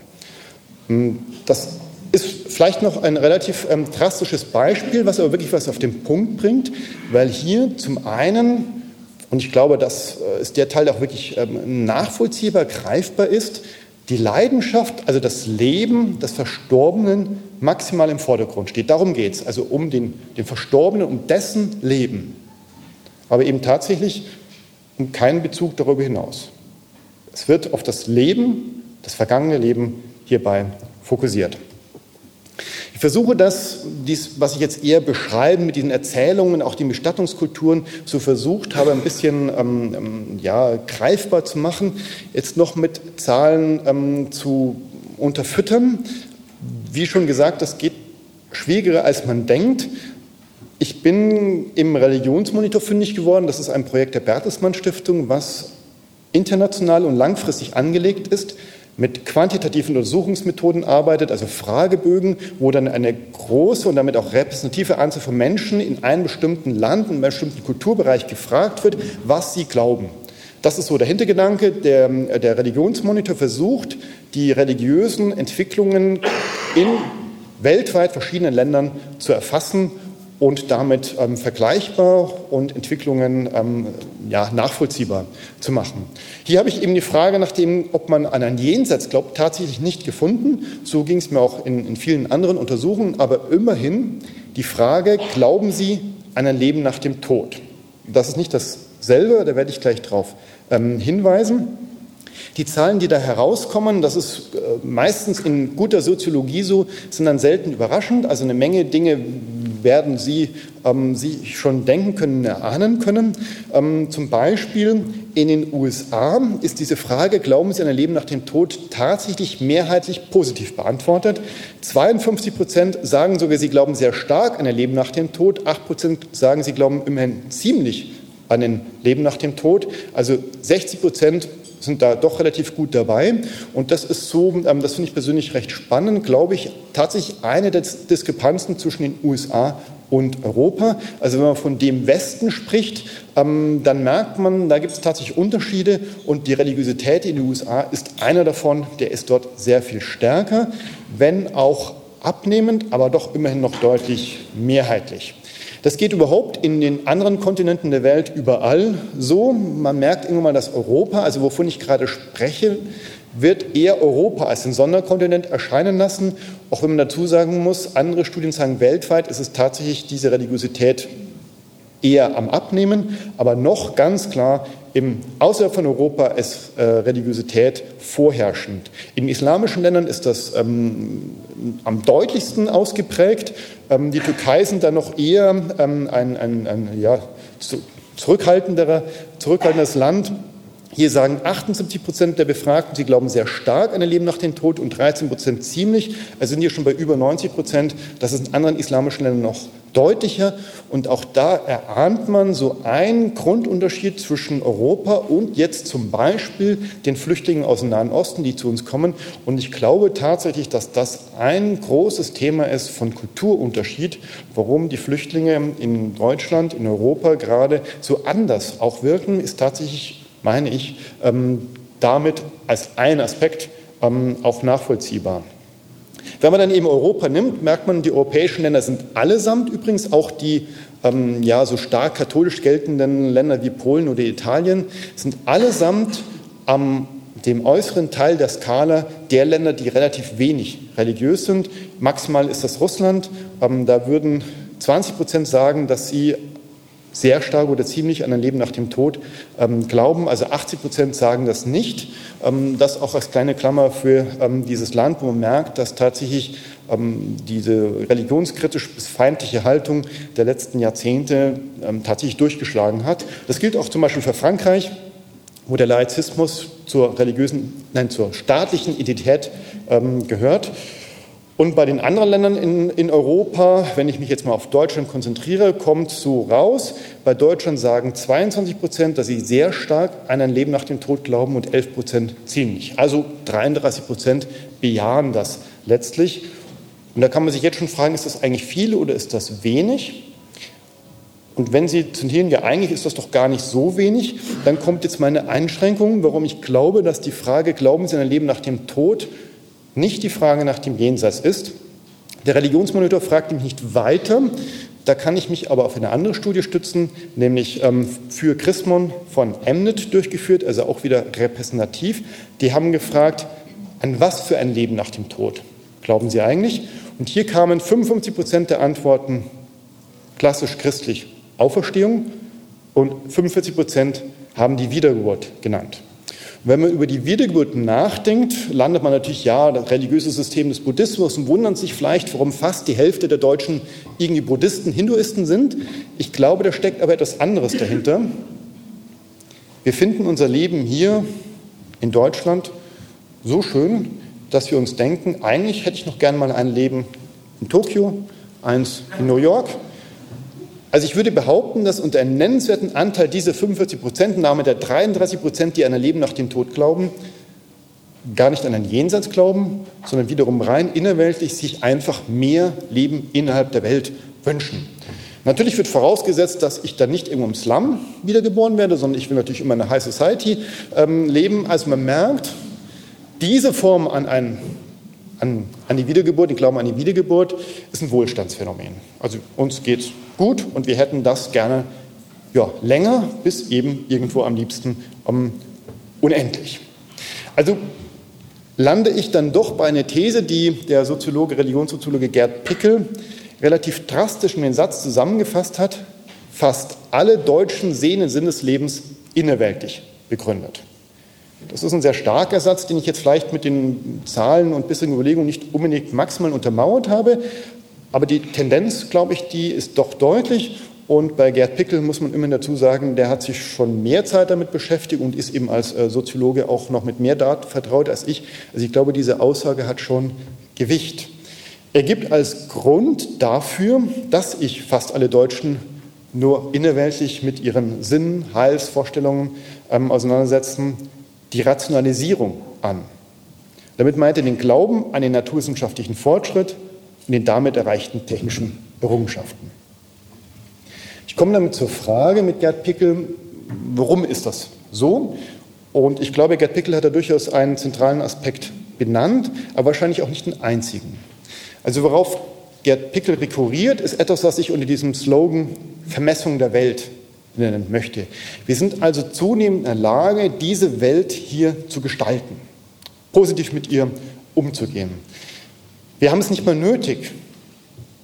Das ist vielleicht noch ein relativ ähm, drastisches Beispiel, was aber wirklich was auf den Punkt bringt, weil hier zum einen, und ich glaube, das äh, ist der Teil, der auch wirklich ähm, nachvollziehbar, greifbar ist, die Leidenschaft, also das Leben des Verstorbenen maximal im Vordergrund steht. Darum geht es, also um den, den Verstorbenen, um dessen Leben. Aber eben tatsächlich um keinen Bezug darüber hinaus. Es wird auf das Leben, das vergangene Leben hierbei fokussiert. Ich versuche das, dies, was ich jetzt eher beschreiben mit diesen Erzählungen, auch die Bestattungskulturen, so versucht habe, ein bisschen ähm, ähm, ja, greifbar zu machen, jetzt noch mit Zahlen ähm, zu unterfüttern. Wie schon gesagt, das geht schwieriger, als man denkt. Ich bin im Religionsmonitor fündig geworden. Das ist ein Projekt der Bertelsmann Stiftung, was international und langfristig angelegt ist mit quantitativen Untersuchungsmethoden arbeitet, also Fragebögen, wo dann eine große und damit auch repräsentative Anzahl von Menschen in einem bestimmten Land, in einem bestimmten Kulturbereich gefragt wird, was sie glauben. Das ist so der Hintergedanke. Der, der Religionsmonitor versucht, die religiösen Entwicklungen in weltweit verschiedenen Ländern zu erfassen und damit ähm, vergleichbar und Entwicklungen ähm, ja, nachvollziehbar zu machen. Hier habe ich eben die Frage nach dem, ob man an ein Jenseits glaubt, tatsächlich nicht gefunden. So ging es mir auch in, in vielen anderen Untersuchungen, aber immerhin die Frage, glauben Sie an ein Leben nach dem Tod? Das ist nicht dasselbe, da werde ich gleich darauf ähm, hinweisen. Die Zahlen, die da herauskommen, das ist äh, meistens in guter Soziologie so, sind dann selten überraschend. Also eine Menge Dinge werden Sie ähm, sich schon denken können, erahnen können. Ähm, zum Beispiel in den USA ist diese Frage, glauben Sie an ein Leben nach dem Tod, tatsächlich mehrheitlich positiv beantwortet. 52 Prozent sagen sogar, sie glauben sehr stark an ein Leben nach dem Tod. 8 Prozent sagen, sie glauben immerhin ziemlich an ein Leben nach dem Tod. Also 60 Prozent sind da doch relativ gut dabei. Und das ist so, ähm, das finde ich persönlich recht spannend, glaube ich, tatsächlich eine der Diskrepanzen zwischen den USA und Europa. Also wenn man von dem Westen spricht, ähm, dann merkt man, da gibt es tatsächlich Unterschiede und die Religiosität in den USA ist einer davon, der ist dort sehr viel stärker, wenn auch abnehmend, aber doch immerhin noch deutlich mehrheitlich. Das geht überhaupt in den anderen Kontinenten der Welt überall so. Man merkt irgendwann mal, dass Europa, also wovon ich gerade spreche, wird eher Europa als ein Sonderkontinent erscheinen lassen, auch wenn man dazu sagen muss, andere Studien sagen, weltweit ist es tatsächlich diese Religiosität eher am Abnehmen, aber noch ganz klar im, außerhalb von Europa ist äh, Religiosität vorherrschend. In islamischen Ländern ist das ähm, am deutlichsten ausgeprägt. Ähm, die Türkei sind da noch eher ähm, ein, ein, ein ja, zurückhaltenderes Land. Hier sagen 78 Prozent der Befragten, sie glauben sehr stark an ein Leben nach dem Tod und 13 Prozent ziemlich. Also sind hier schon bei über 90 Prozent. Das ist in anderen islamischen Ländern noch deutlicher. Und auch da erahnt man so einen Grundunterschied zwischen Europa und jetzt zum Beispiel den Flüchtlingen aus dem Nahen Osten, die zu uns kommen. Und ich glaube tatsächlich, dass das ein großes Thema ist von Kulturunterschied, warum die Flüchtlinge in Deutschland, in Europa gerade so anders auch wirken, ist tatsächlich meine ich, ähm, damit als ein Aspekt ähm, auch nachvollziehbar. Wenn man dann eben Europa nimmt, merkt man, die europäischen Länder sind allesamt übrigens auch die ähm, ja, so stark katholisch geltenden Länder wie Polen oder Italien, sind allesamt am dem äußeren Teil der Skala der Länder, die relativ wenig religiös sind. Maximal ist das Russland. Ähm, da würden 20 Prozent sagen, dass sie sehr stark oder ziemlich an ein Leben nach dem Tod ähm, glauben. Also 80 Prozent sagen das nicht. Ähm, das auch als kleine Klammer für ähm, dieses Land, wo man merkt, dass tatsächlich ähm, diese religionskritisch bis feindliche Haltung der letzten Jahrzehnte ähm, tatsächlich durchgeschlagen hat. Das gilt auch zum Beispiel für Frankreich, wo der Laizismus zur religiösen, nein, zur staatlichen Identität ähm, gehört. Und bei den anderen Ländern in, in, Europa, wenn ich mich jetzt mal auf Deutschland konzentriere, kommt so raus. Bei Deutschland sagen 22 Prozent, dass sie sehr stark an ein Leben nach dem Tod glauben und 11 Prozent ziemlich. Also 33 Prozent bejahen das letztlich. Und da kann man sich jetzt schon fragen, ist das eigentlich viel oder ist das wenig? Und wenn Sie zentrieren, ja eigentlich ist das doch gar nicht so wenig, dann kommt jetzt meine Einschränkung, warum ich glaube, dass die Frage, glauben Sie an ein Leben nach dem Tod, nicht die Frage nach dem Jenseits ist. Der Religionsmonitor fragt mich nicht weiter. Da kann ich mich aber auf eine andere Studie stützen, nämlich ähm, für Chrismon von Emnet durchgeführt, also auch wieder repräsentativ. Die haben gefragt, an was für ein Leben nach dem Tod glauben Sie eigentlich? Und hier kamen 55 Prozent der Antworten klassisch christlich Auferstehung und 45 Prozent haben die Wiedergeburt genannt. Wenn man über die Wiedergeburt nachdenkt, landet man natürlich, ja, das religiöse System des Buddhismus und wundert sich vielleicht, warum fast die Hälfte der Deutschen irgendwie Buddhisten, Hinduisten sind. Ich glaube, da steckt aber etwas anderes dahinter. Wir finden unser Leben hier in Deutschland so schön, dass wir uns denken, eigentlich hätte ich noch gern mal ein Leben in Tokio, eins in New York also ich würde behaupten, dass unter einem nennenswerten Anteil dieser 45 Prozent, Name der 33 Prozent, die an ein Leben nach dem Tod glauben, gar nicht an ein Jenseits glauben, sondern wiederum rein innerweltlich sich einfach mehr Leben innerhalb der Welt wünschen. Natürlich wird vorausgesetzt, dass ich dann nicht irgendwo im Slum wiedergeboren werde, sondern ich will natürlich immer in einer High Society ähm, leben. Also man merkt, diese Form an ein an, an die Wiedergeburt, die Glauben an die Wiedergeburt, ist ein Wohlstandsphänomen. Also uns geht es gut und wir hätten das gerne ja, länger, bis eben irgendwo am liebsten um, unendlich. Also lande ich dann doch bei einer These, die der Soziologe, Religionssoziologe Gerd Pickel relativ drastisch in den Satz zusammengefasst hat, fast alle Deutschen sehen den Sinn des Lebens innerweltlich begründet. Das ist ein sehr starker Satz, den ich jetzt vielleicht mit den Zahlen und bisherigen Überlegungen nicht unbedingt maximal untermauert habe. Aber die Tendenz, glaube ich, die ist doch deutlich. Und bei Gerd Pickel muss man immer dazu sagen, der hat sich schon mehr Zeit damit beschäftigt und ist eben als äh, Soziologe auch noch mit mehr Daten vertraut als ich. Also ich glaube, diese Aussage hat schon Gewicht. Er gibt als Grund dafür, dass ich fast alle Deutschen nur innerweltlich mit ihren Sinnen, Heilsvorstellungen ähm, auseinandersetzen, die Rationalisierung an. Damit meint er den Glauben an den naturwissenschaftlichen Fortschritt und den damit erreichten technischen Errungenschaften. Ich komme damit zur Frage mit Gerd Pickel, warum ist das so? Und ich glaube, Gerd Pickel hat da durchaus einen zentralen Aspekt benannt, aber wahrscheinlich auch nicht den einzigen. Also worauf Gerd Pickel rekurriert, ist etwas, was sich unter diesem Slogan Vermessung der Welt nennen möchte. Wir sind also zunehmend in der Lage, diese Welt hier zu gestalten, positiv mit ihr umzugehen. Wir haben es nicht mehr nötig,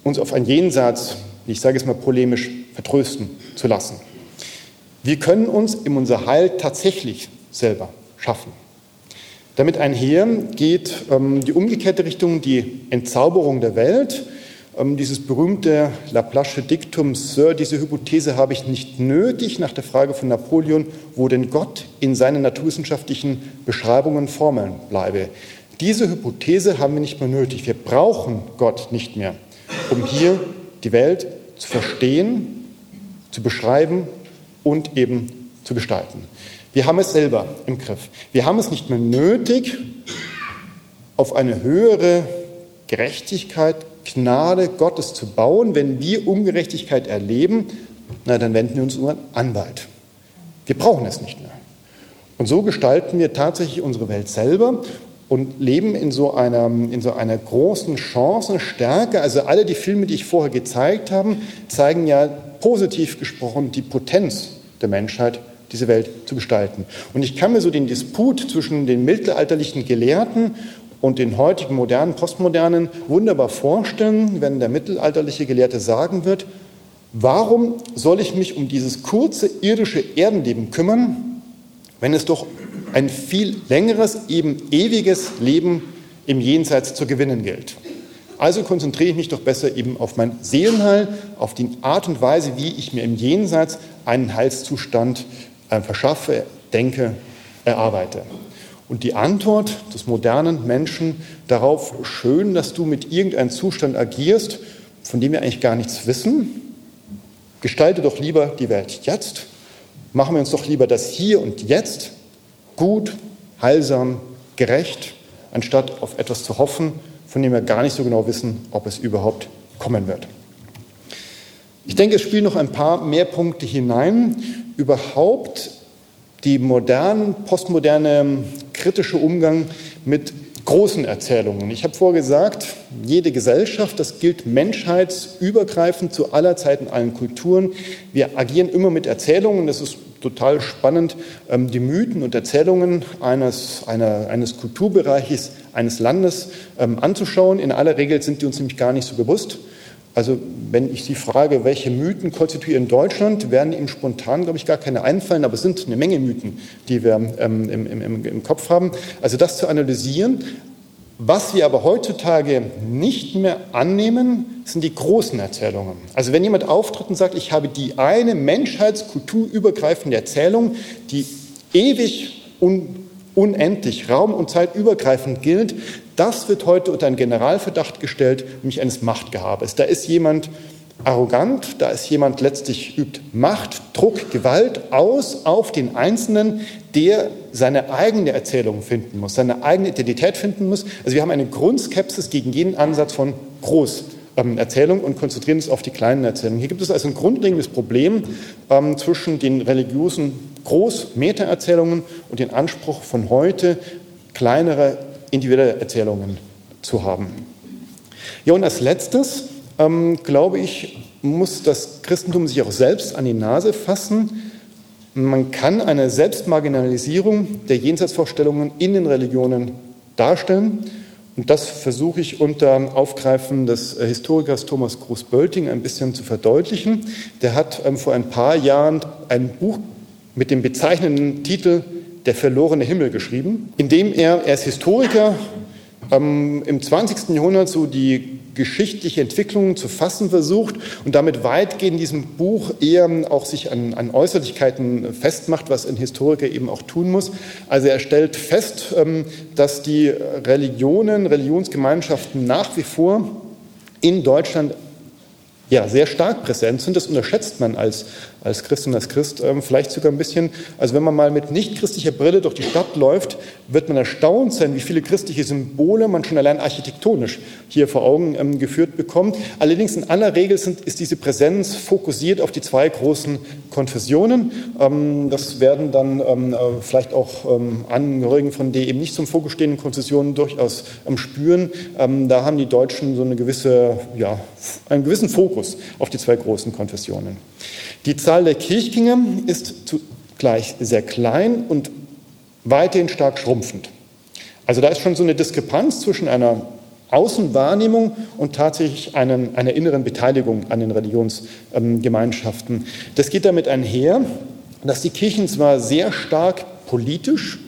uns auf ein Jenseits, ich sage es mal polemisch, vertrösten zu lassen. Wir können uns in unser Heil tatsächlich selber schaffen. Damit einher geht ähm, die umgekehrte Richtung, die Entzauberung der Welt. Ähm, dieses berühmte Laplace Diktum, Sir, diese Hypothese habe ich nicht nötig nach der Frage von Napoleon, wo denn Gott in seinen naturwissenschaftlichen Beschreibungen Formeln bleibe. Diese Hypothese haben wir nicht mehr nötig. Wir brauchen Gott nicht mehr, um hier die Welt zu verstehen, zu beschreiben und eben zu gestalten. Wir haben es selber im Griff. Wir haben es nicht mehr nötig, auf eine höhere Gerechtigkeit, Gnade Gottes zu bauen. Wenn wir Ungerechtigkeit erleben, na, dann wenden wir uns unseren Anwalt. Wir brauchen es nicht mehr. Und so gestalten wir tatsächlich unsere Welt selber und leben in so einer, in so einer großen Chancenstärke. Also alle die Filme, die ich vorher gezeigt habe, zeigen ja positiv gesprochen die Potenz der Menschheit, diese Welt zu gestalten. Und ich kann mir so den Disput zwischen den mittelalterlichen Gelehrten und den heutigen modernen, postmodernen wunderbar vorstellen, wenn der mittelalterliche Gelehrte sagen wird, Warum soll ich mich um dieses kurze irdische Erdenleben kümmern, wenn es doch ein viel längeres, eben ewiges Leben im Jenseits zu gewinnen gilt? Also konzentriere ich mich doch besser eben auf mein Seelenheil, auf die Art und Weise, wie ich mir im Jenseits einen Heilszustand äh, verschaffe, denke, erarbeite. Und die Antwort des modernen Menschen darauf, schön, dass du mit irgendeinem Zustand agierst, von dem wir eigentlich gar nichts wissen, Gestalte doch lieber die Welt jetzt. Machen wir uns doch lieber das Hier und Jetzt gut, heilsam, gerecht, anstatt auf etwas zu hoffen, von dem wir gar nicht so genau wissen, ob es überhaupt kommen wird. Ich denke, es spielen noch ein paar mehr Punkte hinein. Überhaupt die moderne, postmoderne kritische Umgang mit großen Erzählungen. Ich habe vorgesagt, jede Gesellschaft, das gilt menschheitsübergreifend zu aller Zeit in allen Kulturen. Wir agieren immer mit Erzählungen. Das ist total spannend, ähm, die Mythen und Erzählungen eines, einer, eines Kulturbereiches, eines Landes ähm, anzuschauen. In aller Regel sind die uns nämlich gar nicht so bewusst. Also wenn ich Sie frage, welche Mythen konstituieren Deutschland, werden Ihnen spontan, glaube ich, gar keine einfallen, aber es sind eine Menge Mythen, die wir ähm, im, im, im Kopf haben. Also das zu analysieren. Was wir aber heutzutage nicht mehr annehmen, sind die großen Erzählungen. Also wenn jemand auftritt und sagt, ich habe die eine menschheitskulturübergreifende Erzählung, die ewig und unendlich, raum- und zeitübergreifend gilt, das wird heute unter einen Generalverdacht gestellt, nämlich eines Machtgehabes. Da ist jemand arrogant, da ist jemand letztlich übt Macht, Druck, Gewalt aus auf den Einzelnen, der seine eigene Erzählung finden muss, seine eigene Identität finden muss. Also wir haben eine Grundskepsis gegen jeden Ansatz von Großerzählung und konzentrieren uns auf die kleinen Erzählungen. Hier gibt es also ein grundlegendes Problem ähm, zwischen den religiösen Groß-Meta-Erzählungen und den Anspruch von heute, kleinere individuelle Erzählungen zu haben. Ja, und als letztes, ähm, glaube ich, muss das Christentum sich auch selbst an die Nase fassen. Man kann eine Selbstmarginalisierung der Jenseitsvorstellungen in den Religionen darstellen. Und das versuche ich unter Aufgreifen des äh, Historikers Thomas Groß-Bölting ein bisschen zu verdeutlichen. Der hat ähm, vor ein paar Jahren ein Buch mit dem bezeichnenden Titel der verlorene Himmel geschrieben, indem er, er ist Historiker, ähm, im 20. Jahrhundert so die geschichtliche Entwicklung zu fassen versucht und damit weitgehend in diesem Buch eher auch sich an, an, Äußerlichkeiten festmacht, was ein Historiker eben auch tun muss. Also er stellt fest, ähm, dass die Religionen, Religionsgemeinschaften nach wie vor in Deutschland ja, sehr stark präsent sind. Das unterschätzt man als, als Christ und als Christ ähm, vielleicht sogar ein bisschen. Also wenn man mal mit nicht christlicher Brille durch die Stadt läuft, wird man erstaunt sein, wie viele christliche Symbole man schon allein architektonisch hier vor Augen ähm, geführt bekommt. Allerdings in aller Regel sind, ist diese Präsenz fokussiert auf die zwei großen Konfessionen. Ähm, das werden dann äh, vielleicht auch Angehörigen von den eben nicht zum Fokus stehenden Konfessionen durchaus spüren. da haben die Deutschen so eine gewisse, ja, einen gewissen Fokus auf die zwei großen Konfessionen. Die Zahl der Kirchgänger ist zugleich sehr klein und weiterhin stark schrumpfend. Also da ist schon so eine Diskrepanz zwischen einer Außenwahrnehmung und tatsächlich einen, einer inneren Beteiligung an den Religionsgemeinschaften. Das geht damit einher, dass die Kirchen zwar sehr stark politisch,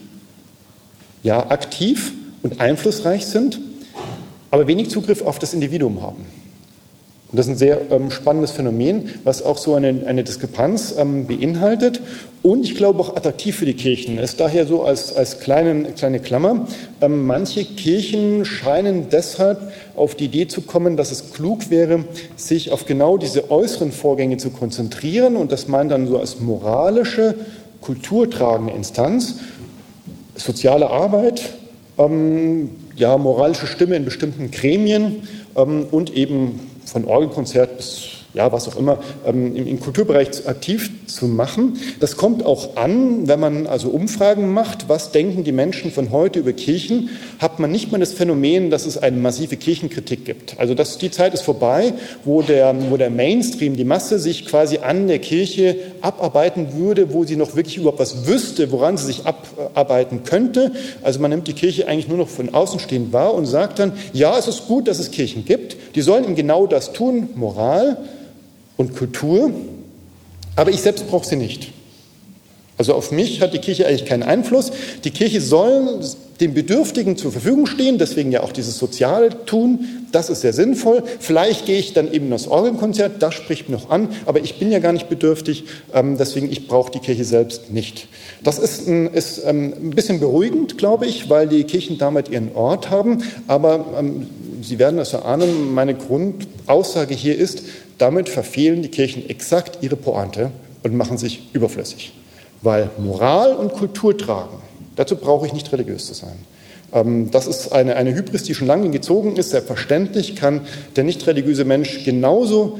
ja, aktiv und einflussreich sind, aber wenig Zugriff auf das Individuum haben. Und das ist ein sehr ähm, spannendes Phänomen, was auch so eine, eine Diskrepanz ähm, beinhaltet und ich glaube auch attraktiv für die Kirchen ist. Daher so als, als kleine, kleine Klammer. Ähm, manche Kirchen scheinen deshalb auf die Idee zu kommen, dass es klug wäre, sich auf genau diese äußeren Vorgänge zu konzentrieren und das meint dann so als moralische, kulturtragende Instanz, soziale Arbeit, ähm, ja, moralische Stimme in bestimmten Gremien ähm, und eben von Orgelkonzert bis ja, was auch immer, ähm, im, Kulturbereich aktiv zu machen. Das kommt auch an, wenn man also Umfragen macht, was denken die Menschen von heute über Kirchen, hat man nicht mal das Phänomen, dass es eine massive Kirchenkritik gibt. Also das, die Zeit ist vorbei, wo der, wo der Mainstream, die Masse sich quasi an der Kirche abarbeiten würde, wo sie noch wirklich überhaupt was wüsste, woran sie sich abarbeiten könnte. Also man nimmt die Kirche eigentlich nur noch von außen stehend wahr und sagt dann, ja, es ist gut, dass es Kirchen gibt, die sollen eben genau das tun, Moral, und Kultur, aber ich selbst brauche sie nicht. Also auf mich hat die Kirche eigentlich keinen Einfluss. Die Kirche soll den Bedürftigen zur Verfügung stehen, deswegen ja auch dieses Soziale tun. Das ist sehr sinnvoll. Vielleicht gehe ich dann eben das Orgelkonzert, das spricht mich noch an, aber ich bin ja gar nicht bedürftig, ähm, deswegen ich brauche die Kirche selbst nicht. Das ist, ein, ist ähm, ein bisschen beruhigend, glaube ich, weil die Kirchen damit ihren Ort haben, aber ähm, Sie werden das erahnen, meine Grundaussage hier ist, damit verfehlen die Kirchen exakt ihre Pointe und machen sich überflüssig. Weil Moral und Kultur tragen, dazu brauche ich nicht religiös zu sein. Ähm, das ist eine, eine Hybris, die schon lange gezogen ist. Selbstverständlich kann der nicht religiöse Mensch genauso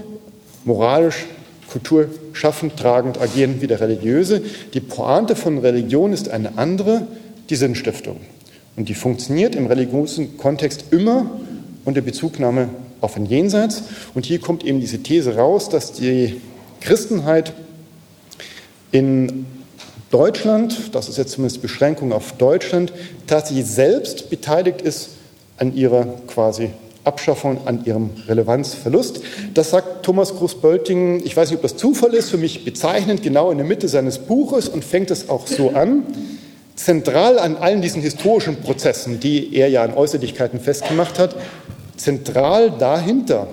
moralisch, kulturschaffend, tragend agieren wie der religiöse. Die Pointe von Religion ist eine andere, die Sinnstiftung. Und die funktioniert im religiösen Kontext immer unter Bezugnahme auf ein Jenseits. Und hier kommt eben diese These raus, dass die Christenheit in Deutschland, das ist jetzt zumindest Beschränkung auf Deutschland, tatsächlich selbst beteiligt ist an ihrer quasi Abschaffung, an ihrem Relevanzverlust. Das sagt Thomas Groß-Bölting, ich weiß nicht, ob das Zufall ist, für mich bezeichnend, genau in der Mitte seines Buches und fängt es auch so an. Zentral an allen diesen historischen Prozessen, die er ja an Äußerlichkeiten festgemacht hat, zentral dahinter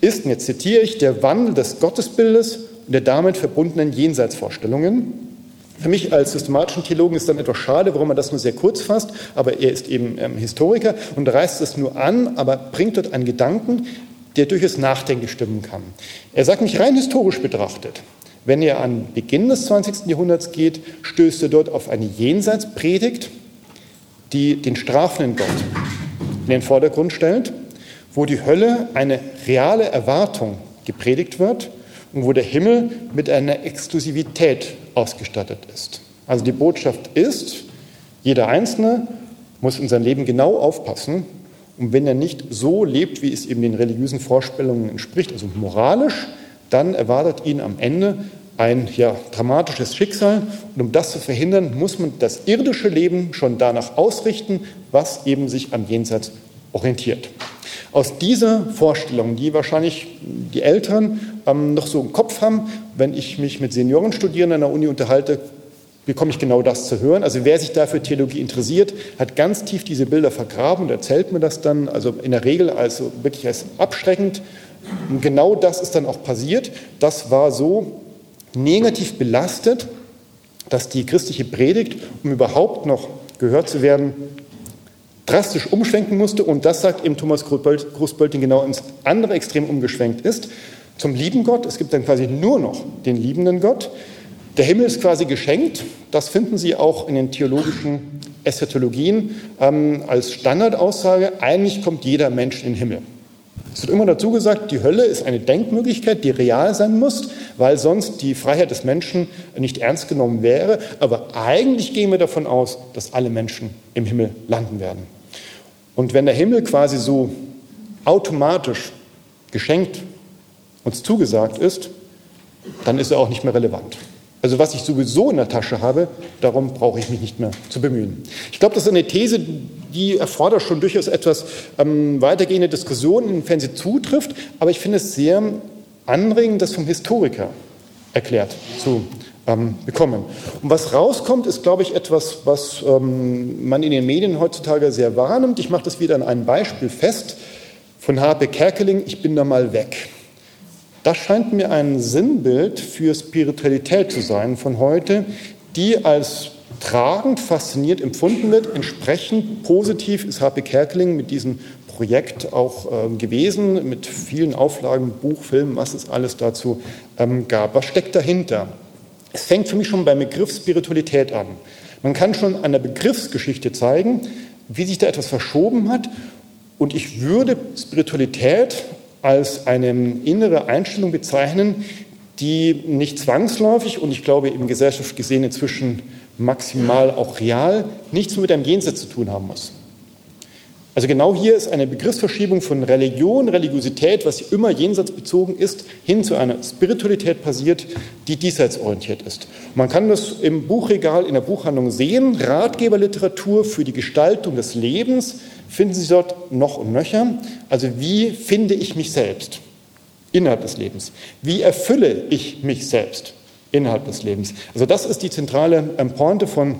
ist, und jetzt zitiere ich, der Wandel des Gottesbildes und der damit verbundenen Jenseitsvorstellungen. Für mich als systematischen Theologen ist dann etwas schade, warum er das nur sehr kurz fasst, aber er ist eben ähm, Historiker und reißt es nur an, aber bringt dort einen Gedanken, der durchaus nachdenklich stimmen kann. Er sagt mich rein historisch betrachtet, wenn er an Beginn des 20. Jahrhunderts geht, stößt er dort auf eine Jenseitspredigt, die den strafenden Gott in den Vordergrund stellt, wo die Hölle eine reale Erwartung gepredigt wird und wo der Himmel mit einer Exklusivität ausgestattet ist. Also die Botschaft ist, jeder Einzelne muss in seinem Leben genau aufpassen und wenn er nicht so lebt, wie es eben den religiösen Vorstellungen entspricht, also moralisch, dann erwartet ihn am Ende ein ja, dramatisches Schicksal. Und um das zu verhindern, muss man das irdische Leben schon danach ausrichten, was eben sich am Jenseits orientiert. Aus dieser Vorstellung, die wahrscheinlich die Eltern ähm, noch so im Kopf haben, wenn ich mich mit Seniorenstudierenden an der Uni unterhalte, bekomme ich genau das zu hören. Also wer sich dafür Theologie interessiert, hat ganz tief diese Bilder vergraben und erzählt mir das dann, also in der Regel also wirklich als abschreckend. Und genau das ist dann auch passiert. Das war so negativ belastet, dass die christliche Predigt, um überhaupt noch gehört zu werden, drastisch umschwenken musste. Und das sagt eben Thomas Großbölting genau ins andere Extrem umgeschwenkt ist. Zum lieben Gott. Es gibt dann quasi nur noch den liebenden Gott. Der Himmel ist quasi geschenkt. Das finden Sie auch in den theologischen Eschatologien ähm, als Standardaussage. Eigentlich kommt jeder Mensch in den Himmel. Es wird immer dazu gesagt, die Hölle ist eine Denkmöglichkeit, die real sein muss, weil sonst die Freiheit des Menschen nicht ernst genommen wäre. Aber eigentlich gehen wir davon aus, dass alle Menschen im Himmel landen werden. Und wenn der Himmel quasi so automatisch geschenkt uns zugesagt ist, dann ist er auch nicht mehr relevant. Also was ich sowieso in der Tasche habe, darum brauche ich mich nicht mehr zu bemühen. Ich glaube, das ist eine These, die erfordert schon durchaus etwas ähm, weitergehende Diskussionen, inwiefern sie zutrifft, aber ich finde es sehr anregend, das vom Historiker erklärt zu ähm, bekommen. Und was rauskommt, ist, glaube ich, etwas, was ähm, man in den Medien heutzutage sehr wahrnimmt. Ich mache das wieder an einem Beispiel fest von H.P. Kerkeling, ich bin da mal weg. Das scheint mir ein Sinnbild für Spiritualität zu sein von heute, die als tragend, fasziniert empfunden wird. Entsprechend positiv ist H.P. Kerkeling mit diesem Projekt auch äh, gewesen, mit vielen Auflagen, Buch, Film, was es alles dazu ähm, gab. Was steckt dahinter? Es fängt für mich schon beim Begriff Spiritualität an. Man kann schon an der Begriffsgeschichte zeigen, wie sich da etwas verschoben hat. Und ich würde Spiritualität als eine innere Einstellung bezeichnen, die nicht zwangsläufig und ich glaube im gesellschaftlich gesehen inzwischen maximal auch real nichts mit einem Jenseits zu tun haben muss. Also genau hier ist eine Begriffsverschiebung von Religion, Religiosität, was immer jenseitsbezogen ist, hin zu einer Spiritualität passiert, die diesseitsorientiert ist. Man kann das im Buchregal in der Buchhandlung sehen. Ratgeberliteratur für die Gestaltung des Lebens finden Sie dort noch und nöcher. Also wie finde ich mich selbst? innerhalb des Lebens? Wie erfülle ich mich selbst innerhalb des Lebens? Also das ist die zentrale Pointe von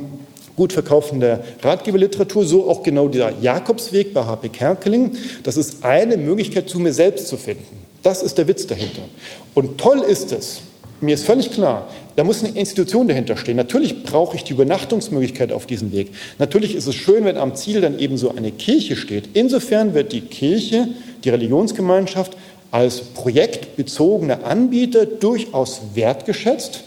gut verkaufender Ratgeberliteratur, so auch genau dieser Jakobsweg bei H.P. Kerkeling. Das ist eine Möglichkeit, zu mir selbst zu finden. Das ist der Witz dahinter. Und toll ist es, mir ist völlig klar, da muss eine Institution dahinter stehen. Natürlich brauche ich die Übernachtungsmöglichkeit auf diesem Weg. Natürlich ist es schön, wenn am Ziel dann eben so eine Kirche steht. Insofern wird die Kirche, die Religionsgemeinschaft, als projektbezogener Anbieter durchaus wertgeschätzt,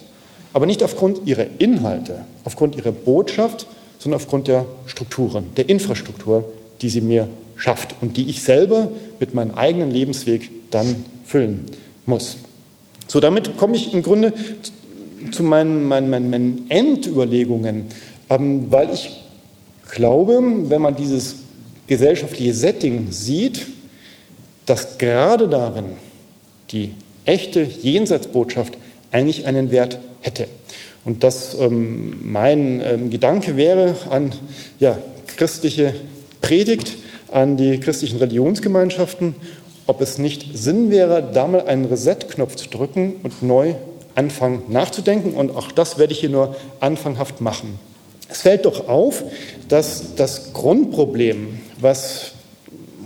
aber nicht aufgrund ihrer Inhalte, aufgrund ihrer Botschaft, sondern aufgrund der Strukturen, der Infrastruktur, die sie mir schafft und die ich selber mit meinem eigenen Lebensweg dann füllen muss. So, damit komme ich im Grunde zu meinen, meinen, meinen, meinen Endüberlegungen, ähm, weil ich glaube, wenn man dieses gesellschaftliche Setting sieht, dass gerade darin die echte Jenseitsbotschaft eigentlich einen Wert hätte. Und dass ähm, mein ähm, Gedanke wäre an ja, christliche Predigt, an die christlichen Religionsgemeinschaften, ob es nicht Sinn wäre, da mal einen Reset-Knopf zu drücken und neu anfangen nachzudenken. Und auch das werde ich hier nur anfanghaft machen. Es fällt doch auf, dass das Grundproblem, was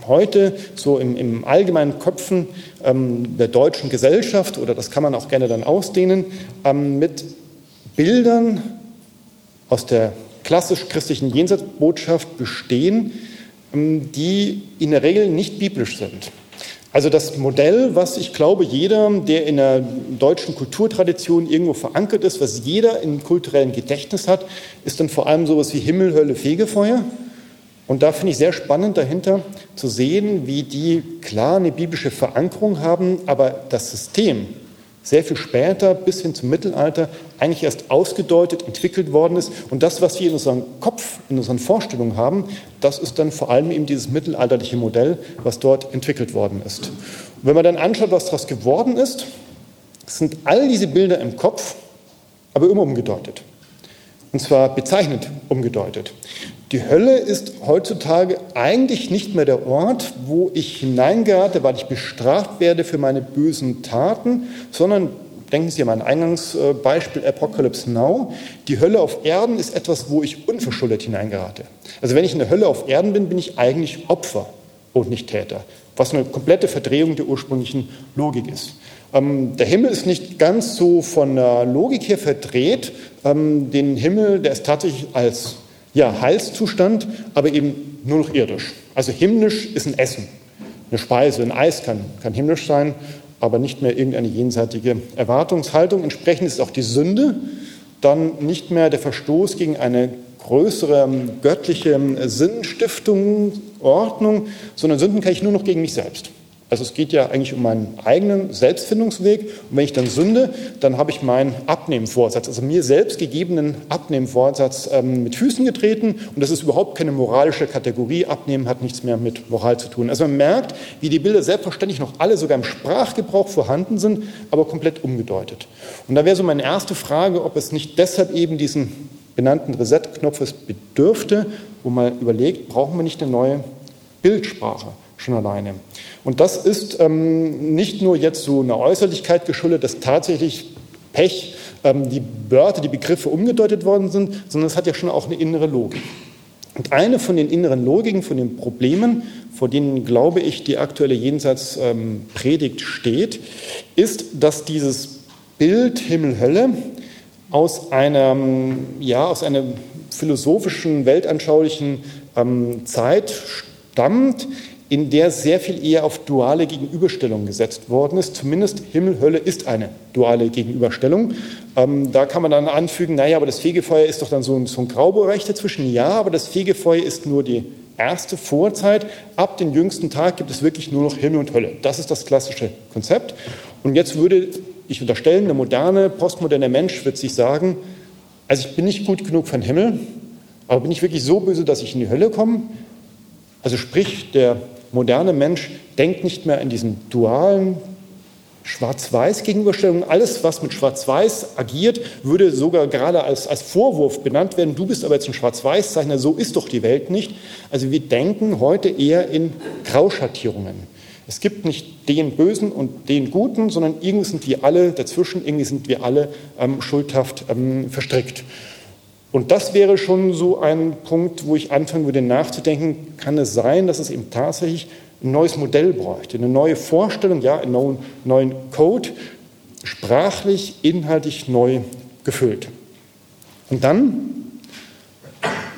heute so im, im allgemeinen Köpfen ähm, der deutschen Gesellschaft, oder das kann man auch gerne dann ausdehnen, ähm, mit Bildern aus der klassisch-christlichen Jenseitsbotschaft bestehen, ähm, die in der Regel nicht biblisch sind. Also das Modell, was ich glaube, jeder, der in der deutschen Kulturtradition irgendwo verankert ist, was jeder im kulturellen Gedächtnis hat, ist dann vor allem sowas wie Himmel, Hölle, Fegefeuer. Und da finde ich sehr spannend dahinter zu sehen, wie die klar eine biblische Verankerung haben, aber das System sehr viel später bis hin zum Mittelalter eigentlich erst ausgedeutet, entwickelt worden ist. Und das, was wir in unserem Kopf, in unseren Vorstellungen haben, das ist dann vor allem eben dieses mittelalterliche Modell, was dort entwickelt worden ist. Und wenn man dann anschaut, was daraus geworden ist, sind all diese Bilder im Kopf, aber immer umgedeutet. Und zwar bezeichnend umgedeutet. Die Hölle ist heutzutage eigentlich nicht mehr der Ort, wo ich hineingerate, weil ich bestraft werde für meine bösen Taten, sondern denken Sie an mein Eingangsbeispiel Apocalypse Now. Die Hölle auf Erden ist etwas, wo ich unverschuldet hineingerate. Also wenn ich in der Hölle auf Erden bin, bin ich eigentlich Opfer und nicht Täter, was eine komplette Verdrehung der ursprünglichen Logik ist. Ähm, der Himmel ist nicht ganz so von der Logik her verdreht. Ähm, den Himmel, der ist tatsächlich als ja, Heilszustand, aber eben nur noch irdisch. Also himmlisch ist ein Essen, eine Speise, ein Eis kann, kann himmlisch sein, aber nicht mehr irgendeine jenseitige Erwartungshaltung. Entsprechend ist auch die Sünde dann nicht mehr der Verstoß gegen eine größere ähm, göttliche ähm, Sinnstiftung, Ordnung, sondern Sünden kann ich nur noch gegen mich selbst. Also es geht ja eigentlich um meinen eigenen Selbstfindungsweg. Und wenn ich dann sünde, dann habe ich meinen Abnehmvorsatz, also mir selbst gegebenen Abnehmvorsatz ähm, mit Füßen getreten. Und das ist überhaupt keine moralische Kategorie. Abnehmen hat nichts mehr mit Moral zu tun. Also man merkt, wie die Bilder selbstverständlich noch alle sogar im Sprachgebrauch vorhanden sind, aber komplett umgedeutet. Und da wäre so meine erste Frage, ob es nicht deshalb eben diesen benannten Reset-Knopfes bedürfte, wo man überlegt, brauchen wir nicht eine neue Bildsprache? Schon alleine. Und das ist ähm, nicht nur jetzt so eine Äußerlichkeit geschuldet, dass tatsächlich Pech ähm, die Wörter, die Begriffe umgedeutet worden sind, sondern es hat ja schon auch eine innere Logik. Und eine von den inneren Logiken, von den Problemen, vor denen, glaube ich, die aktuelle Jenseitspredigt ähm, steht, ist, dass dieses Bild Himmel-Hölle aus einer, ja, aus einer philosophischen, weltanschaulichen ähm, Zeit stammt, in der sehr viel eher auf duale Gegenüberstellung gesetzt worden ist. Zumindest Himmel, Hölle ist eine duale Gegenüberstellung. Ähm, da kann man dann anfügen, naja, aber das Fegefeuer ist doch dann so ein, so ein Graubereich dazwischen. Ja, aber das Fegefeuer ist nur die erste Vorzeit. Ab dem jüngsten Tag gibt es wirklich nur noch Himmel und Hölle. Das ist das klassische Konzept. Und jetzt würde ich unterstellen, der moderne, postmoderne Mensch wird sich sagen, also ich bin nicht gut genug für den Himmel, aber bin ich wirklich so böse, dass ich in die Hölle komme? Also sprich, der moderne Mensch denkt nicht mehr in diesen dualen Schwarz-Weiß-Gegenüberstellungen. Alles, was mit Schwarz-Weiß agiert, würde sogar gerade als, als Vorwurf benannt werden. Du bist aber jetzt ein Schwarz-Weiß-Zeichner, so ist doch die Welt nicht. Also wir denken heute eher in Grauschattierungen, Es gibt nicht den Bösen und den Guten, sondern irgendwie sind wir alle dazwischen, irgendwie sind wir alle ähm, schuldhaft ähm, verstrickt. Und das wäre schon so ein Punkt, wo ich anfangen würde nachzudenken, kann es sein, dass es eben tatsächlich ein neues Modell bräuchte, eine neue Vorstellung, ja, einen neuen, Code, sprachlich, inhaltlich neu gefüllt. Und dann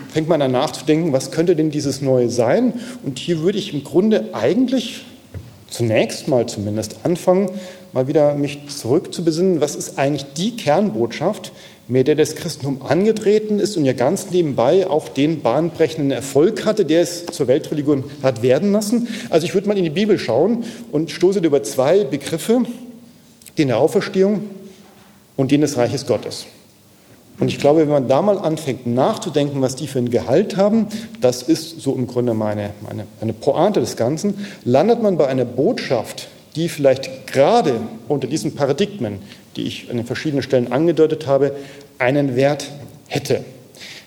fängt man an nachzudenken, was könnte denn dieses Neue sein? Und hier würde ich im Grunde eigentlich zunächst mal zumindest anfangen, mal wieder mich zurückzubesinnen, was ist eigentlich die Kernbotschaft, mit der das Christentum angetreten ist und ja ganz nebenbei auch den bahnbrechenden Erfolg hatte, der es zur Weltreligion hat werden lassen. Also ich würde mal in die Bibel schauen und stoße über zwei Begriffe, den der Auferstehung und den des Reiches Gottes. Und ich glaube, wenn man da mal anfängt nachzudenken, was die für ein Gehalt haben, das ist so im Grunde meine, meine, meine Pointe des Ganzen, landet man bei einer Botschaft, die vielleicht gerade unter diesen Paradigmen, die ich an den verschiedenen Stellen angedeutet habe, einen Wert hätte.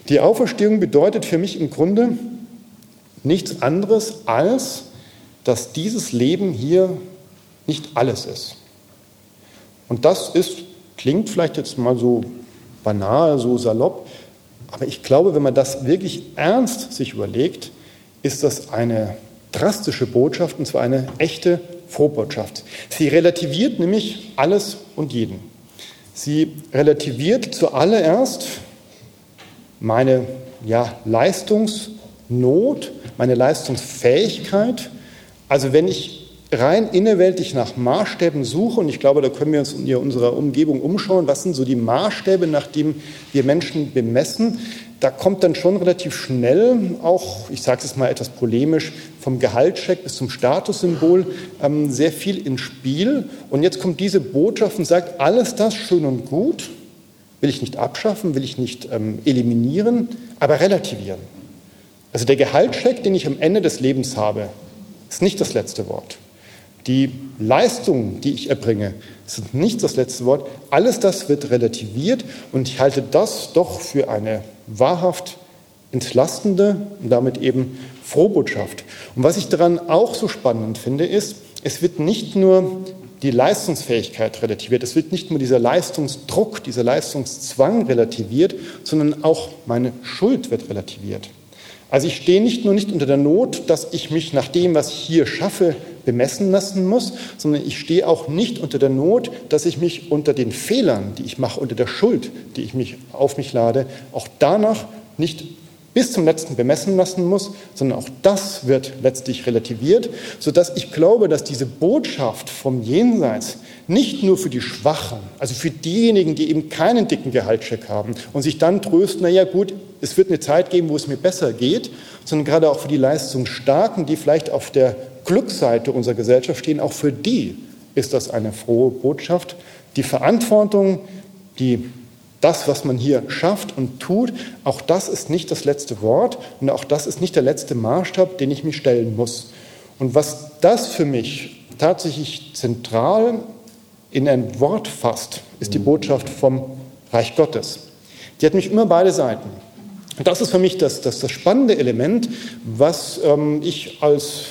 Die Auferstehung bedeutet für mich im Grunde nichts anderes als, dass dieses Leben hier nicht alles ist. Und das ist, klingt vielleicht jetzt mal so banal, so salopp. Aber ich glaube, wenn man das wirklich ernst sich überlegt, ist das eine drastische Botschaft und zwar eine echte Vorbotschaft. Sie relativiert nämlich alles und jeden. Sie relativiert zuallererst meine ja, Leistungsnot, meine Leistungsfähigkeit. Also wenn ich rein innenweltlich nach Maßstäben suche, und ich glaube, da können wir uns in unserer Umgebung umschauen, was sind so die Maßstäbe, nach denen wir Menschen bemessen, da kommt dann schon relativ schnell auch, ich sage es mal etwas polemisch, vom Gehaltscheck bis zum Statussymbol ähm, sehr viel ins Spiel. Und jetzt kommt diese Botschaft und sagt, alles das schön und gut, will ich nicht abschaffen, will ich nicht ähm, eliminieren, aber relativieren. Also der Gehaltscheck, den ich am Ende des Lebens habe, ist nicht das letzte Wort. Die Leistungen, die ich erbringe, sind nicht das letzte Wort. Alles das wird relativiert und ich halte das doch für eine wahrhaft entlastende und damit eben Frohbotschaft. Und was ich daran auch so spannend finde, ist, es wird nicht nur die Leistungsfähigkeit relativiert, es wird nicht nur dieser Leistungsdruck, dieser Leistungszwang relativiert, sondern auch meine Schuld wird relativiert. Also ich stehe nicht nur nicht unter der Not, dass ich mich nach dem, was ich hier schaffe, bemessen lassen muss, sondern ich stehe auch nicht unter der Not, dass ich mich unter den Fehlern, die ich mache, unter der Schuld, die ich mich auf mich lade, auch danach nicht bis zum letzten bemessen lassen muss, sondern auch das wird letztlich relativiert, sodass ich glaube, dass diese Botschaft vom Jenseits nicht nur für die Schwachen, also für diejenigen, die eben keinen dicken Gehaltscheck haben und sich dann trösten, naja gut, es wird eine Zeit geben, wo es mir besser geht, sondern gerade auch für die Leistungsstarken, die vielleicht auf der Glücksseite unserer Gesellschaft stehen, auch für die ist das eine frohe Botschaft. Die Verantwortung, die, das, was man hier schafft und tut, auch das ist nicht das letzte Wort und auch das ist nicht der letzte Maßstab, den ich mich stellen muss. Und was das für mich tatsächlich zentral in ein Wort fasst, ist die Botschaft vom Reich Gottes. Die hat mich immer beide Seiten. Und das ist für mich das, das, das spannende Element, was ähm, ich als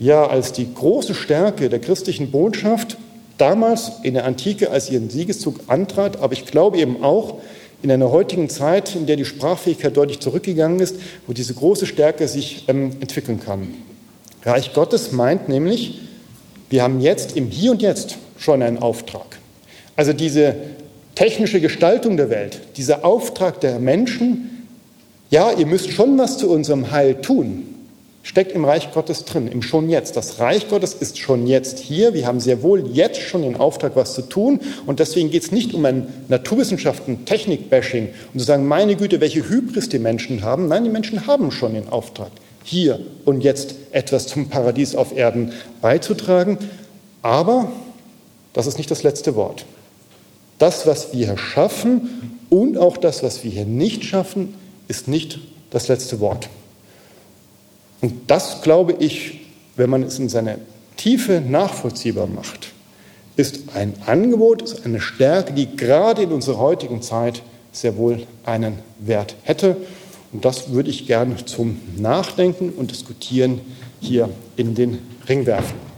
ja als die große Stärke der christlichen Botschaft damals in der Antike, als ihren Siegeszug antrat, aber ich glaube eben auch in einer heutigen Zeit, in der die Sprachfähigkeit deutlich zurückgegangen ist, wo diese große Stärke sich ähm, entwickeln kann. Reich Gottes meint nämlich, wir haben jetzt im Hier und Jetzt schon einen Auftrag. Also diese technische Gestaltung der Welt, dieser Auftrag der Menschen, ja, ihr müsst schon was zu unserem Heil tun, steckt im Reich Gottes drin, im schon jetzt. Das Reich Gottes ist schon jetzt hier. Wir haben sehr wohl jetzt schon den Auftrag, was zu tun. Und deswegen geht es nicht um ein Naturwissenschaften, Technik-Bashing, um zu sagen, meine Güte, welche Hybris die Menschen haben. Nein, die Menschen haben schon den Auftrag, hier und jetzt etwas zum Paradies auf Erden beizutragen. Aber das ist nicht das letzte Wort. Das, was wir hier schaffen und auch das, was wir hier nicht schaffen, ist nicht das letzte Wort. Und das, glaube ich, wenn man es in seiner Tiefe nachvollziehbar macht, ist ein Angebot, ist eine Stärke, die gerade in unserer heutigen Zeit sehr wohl einen Wert hätte. Und das würde ich gerne zum Nachdenken und Diskutieren hier in den Ring werfen.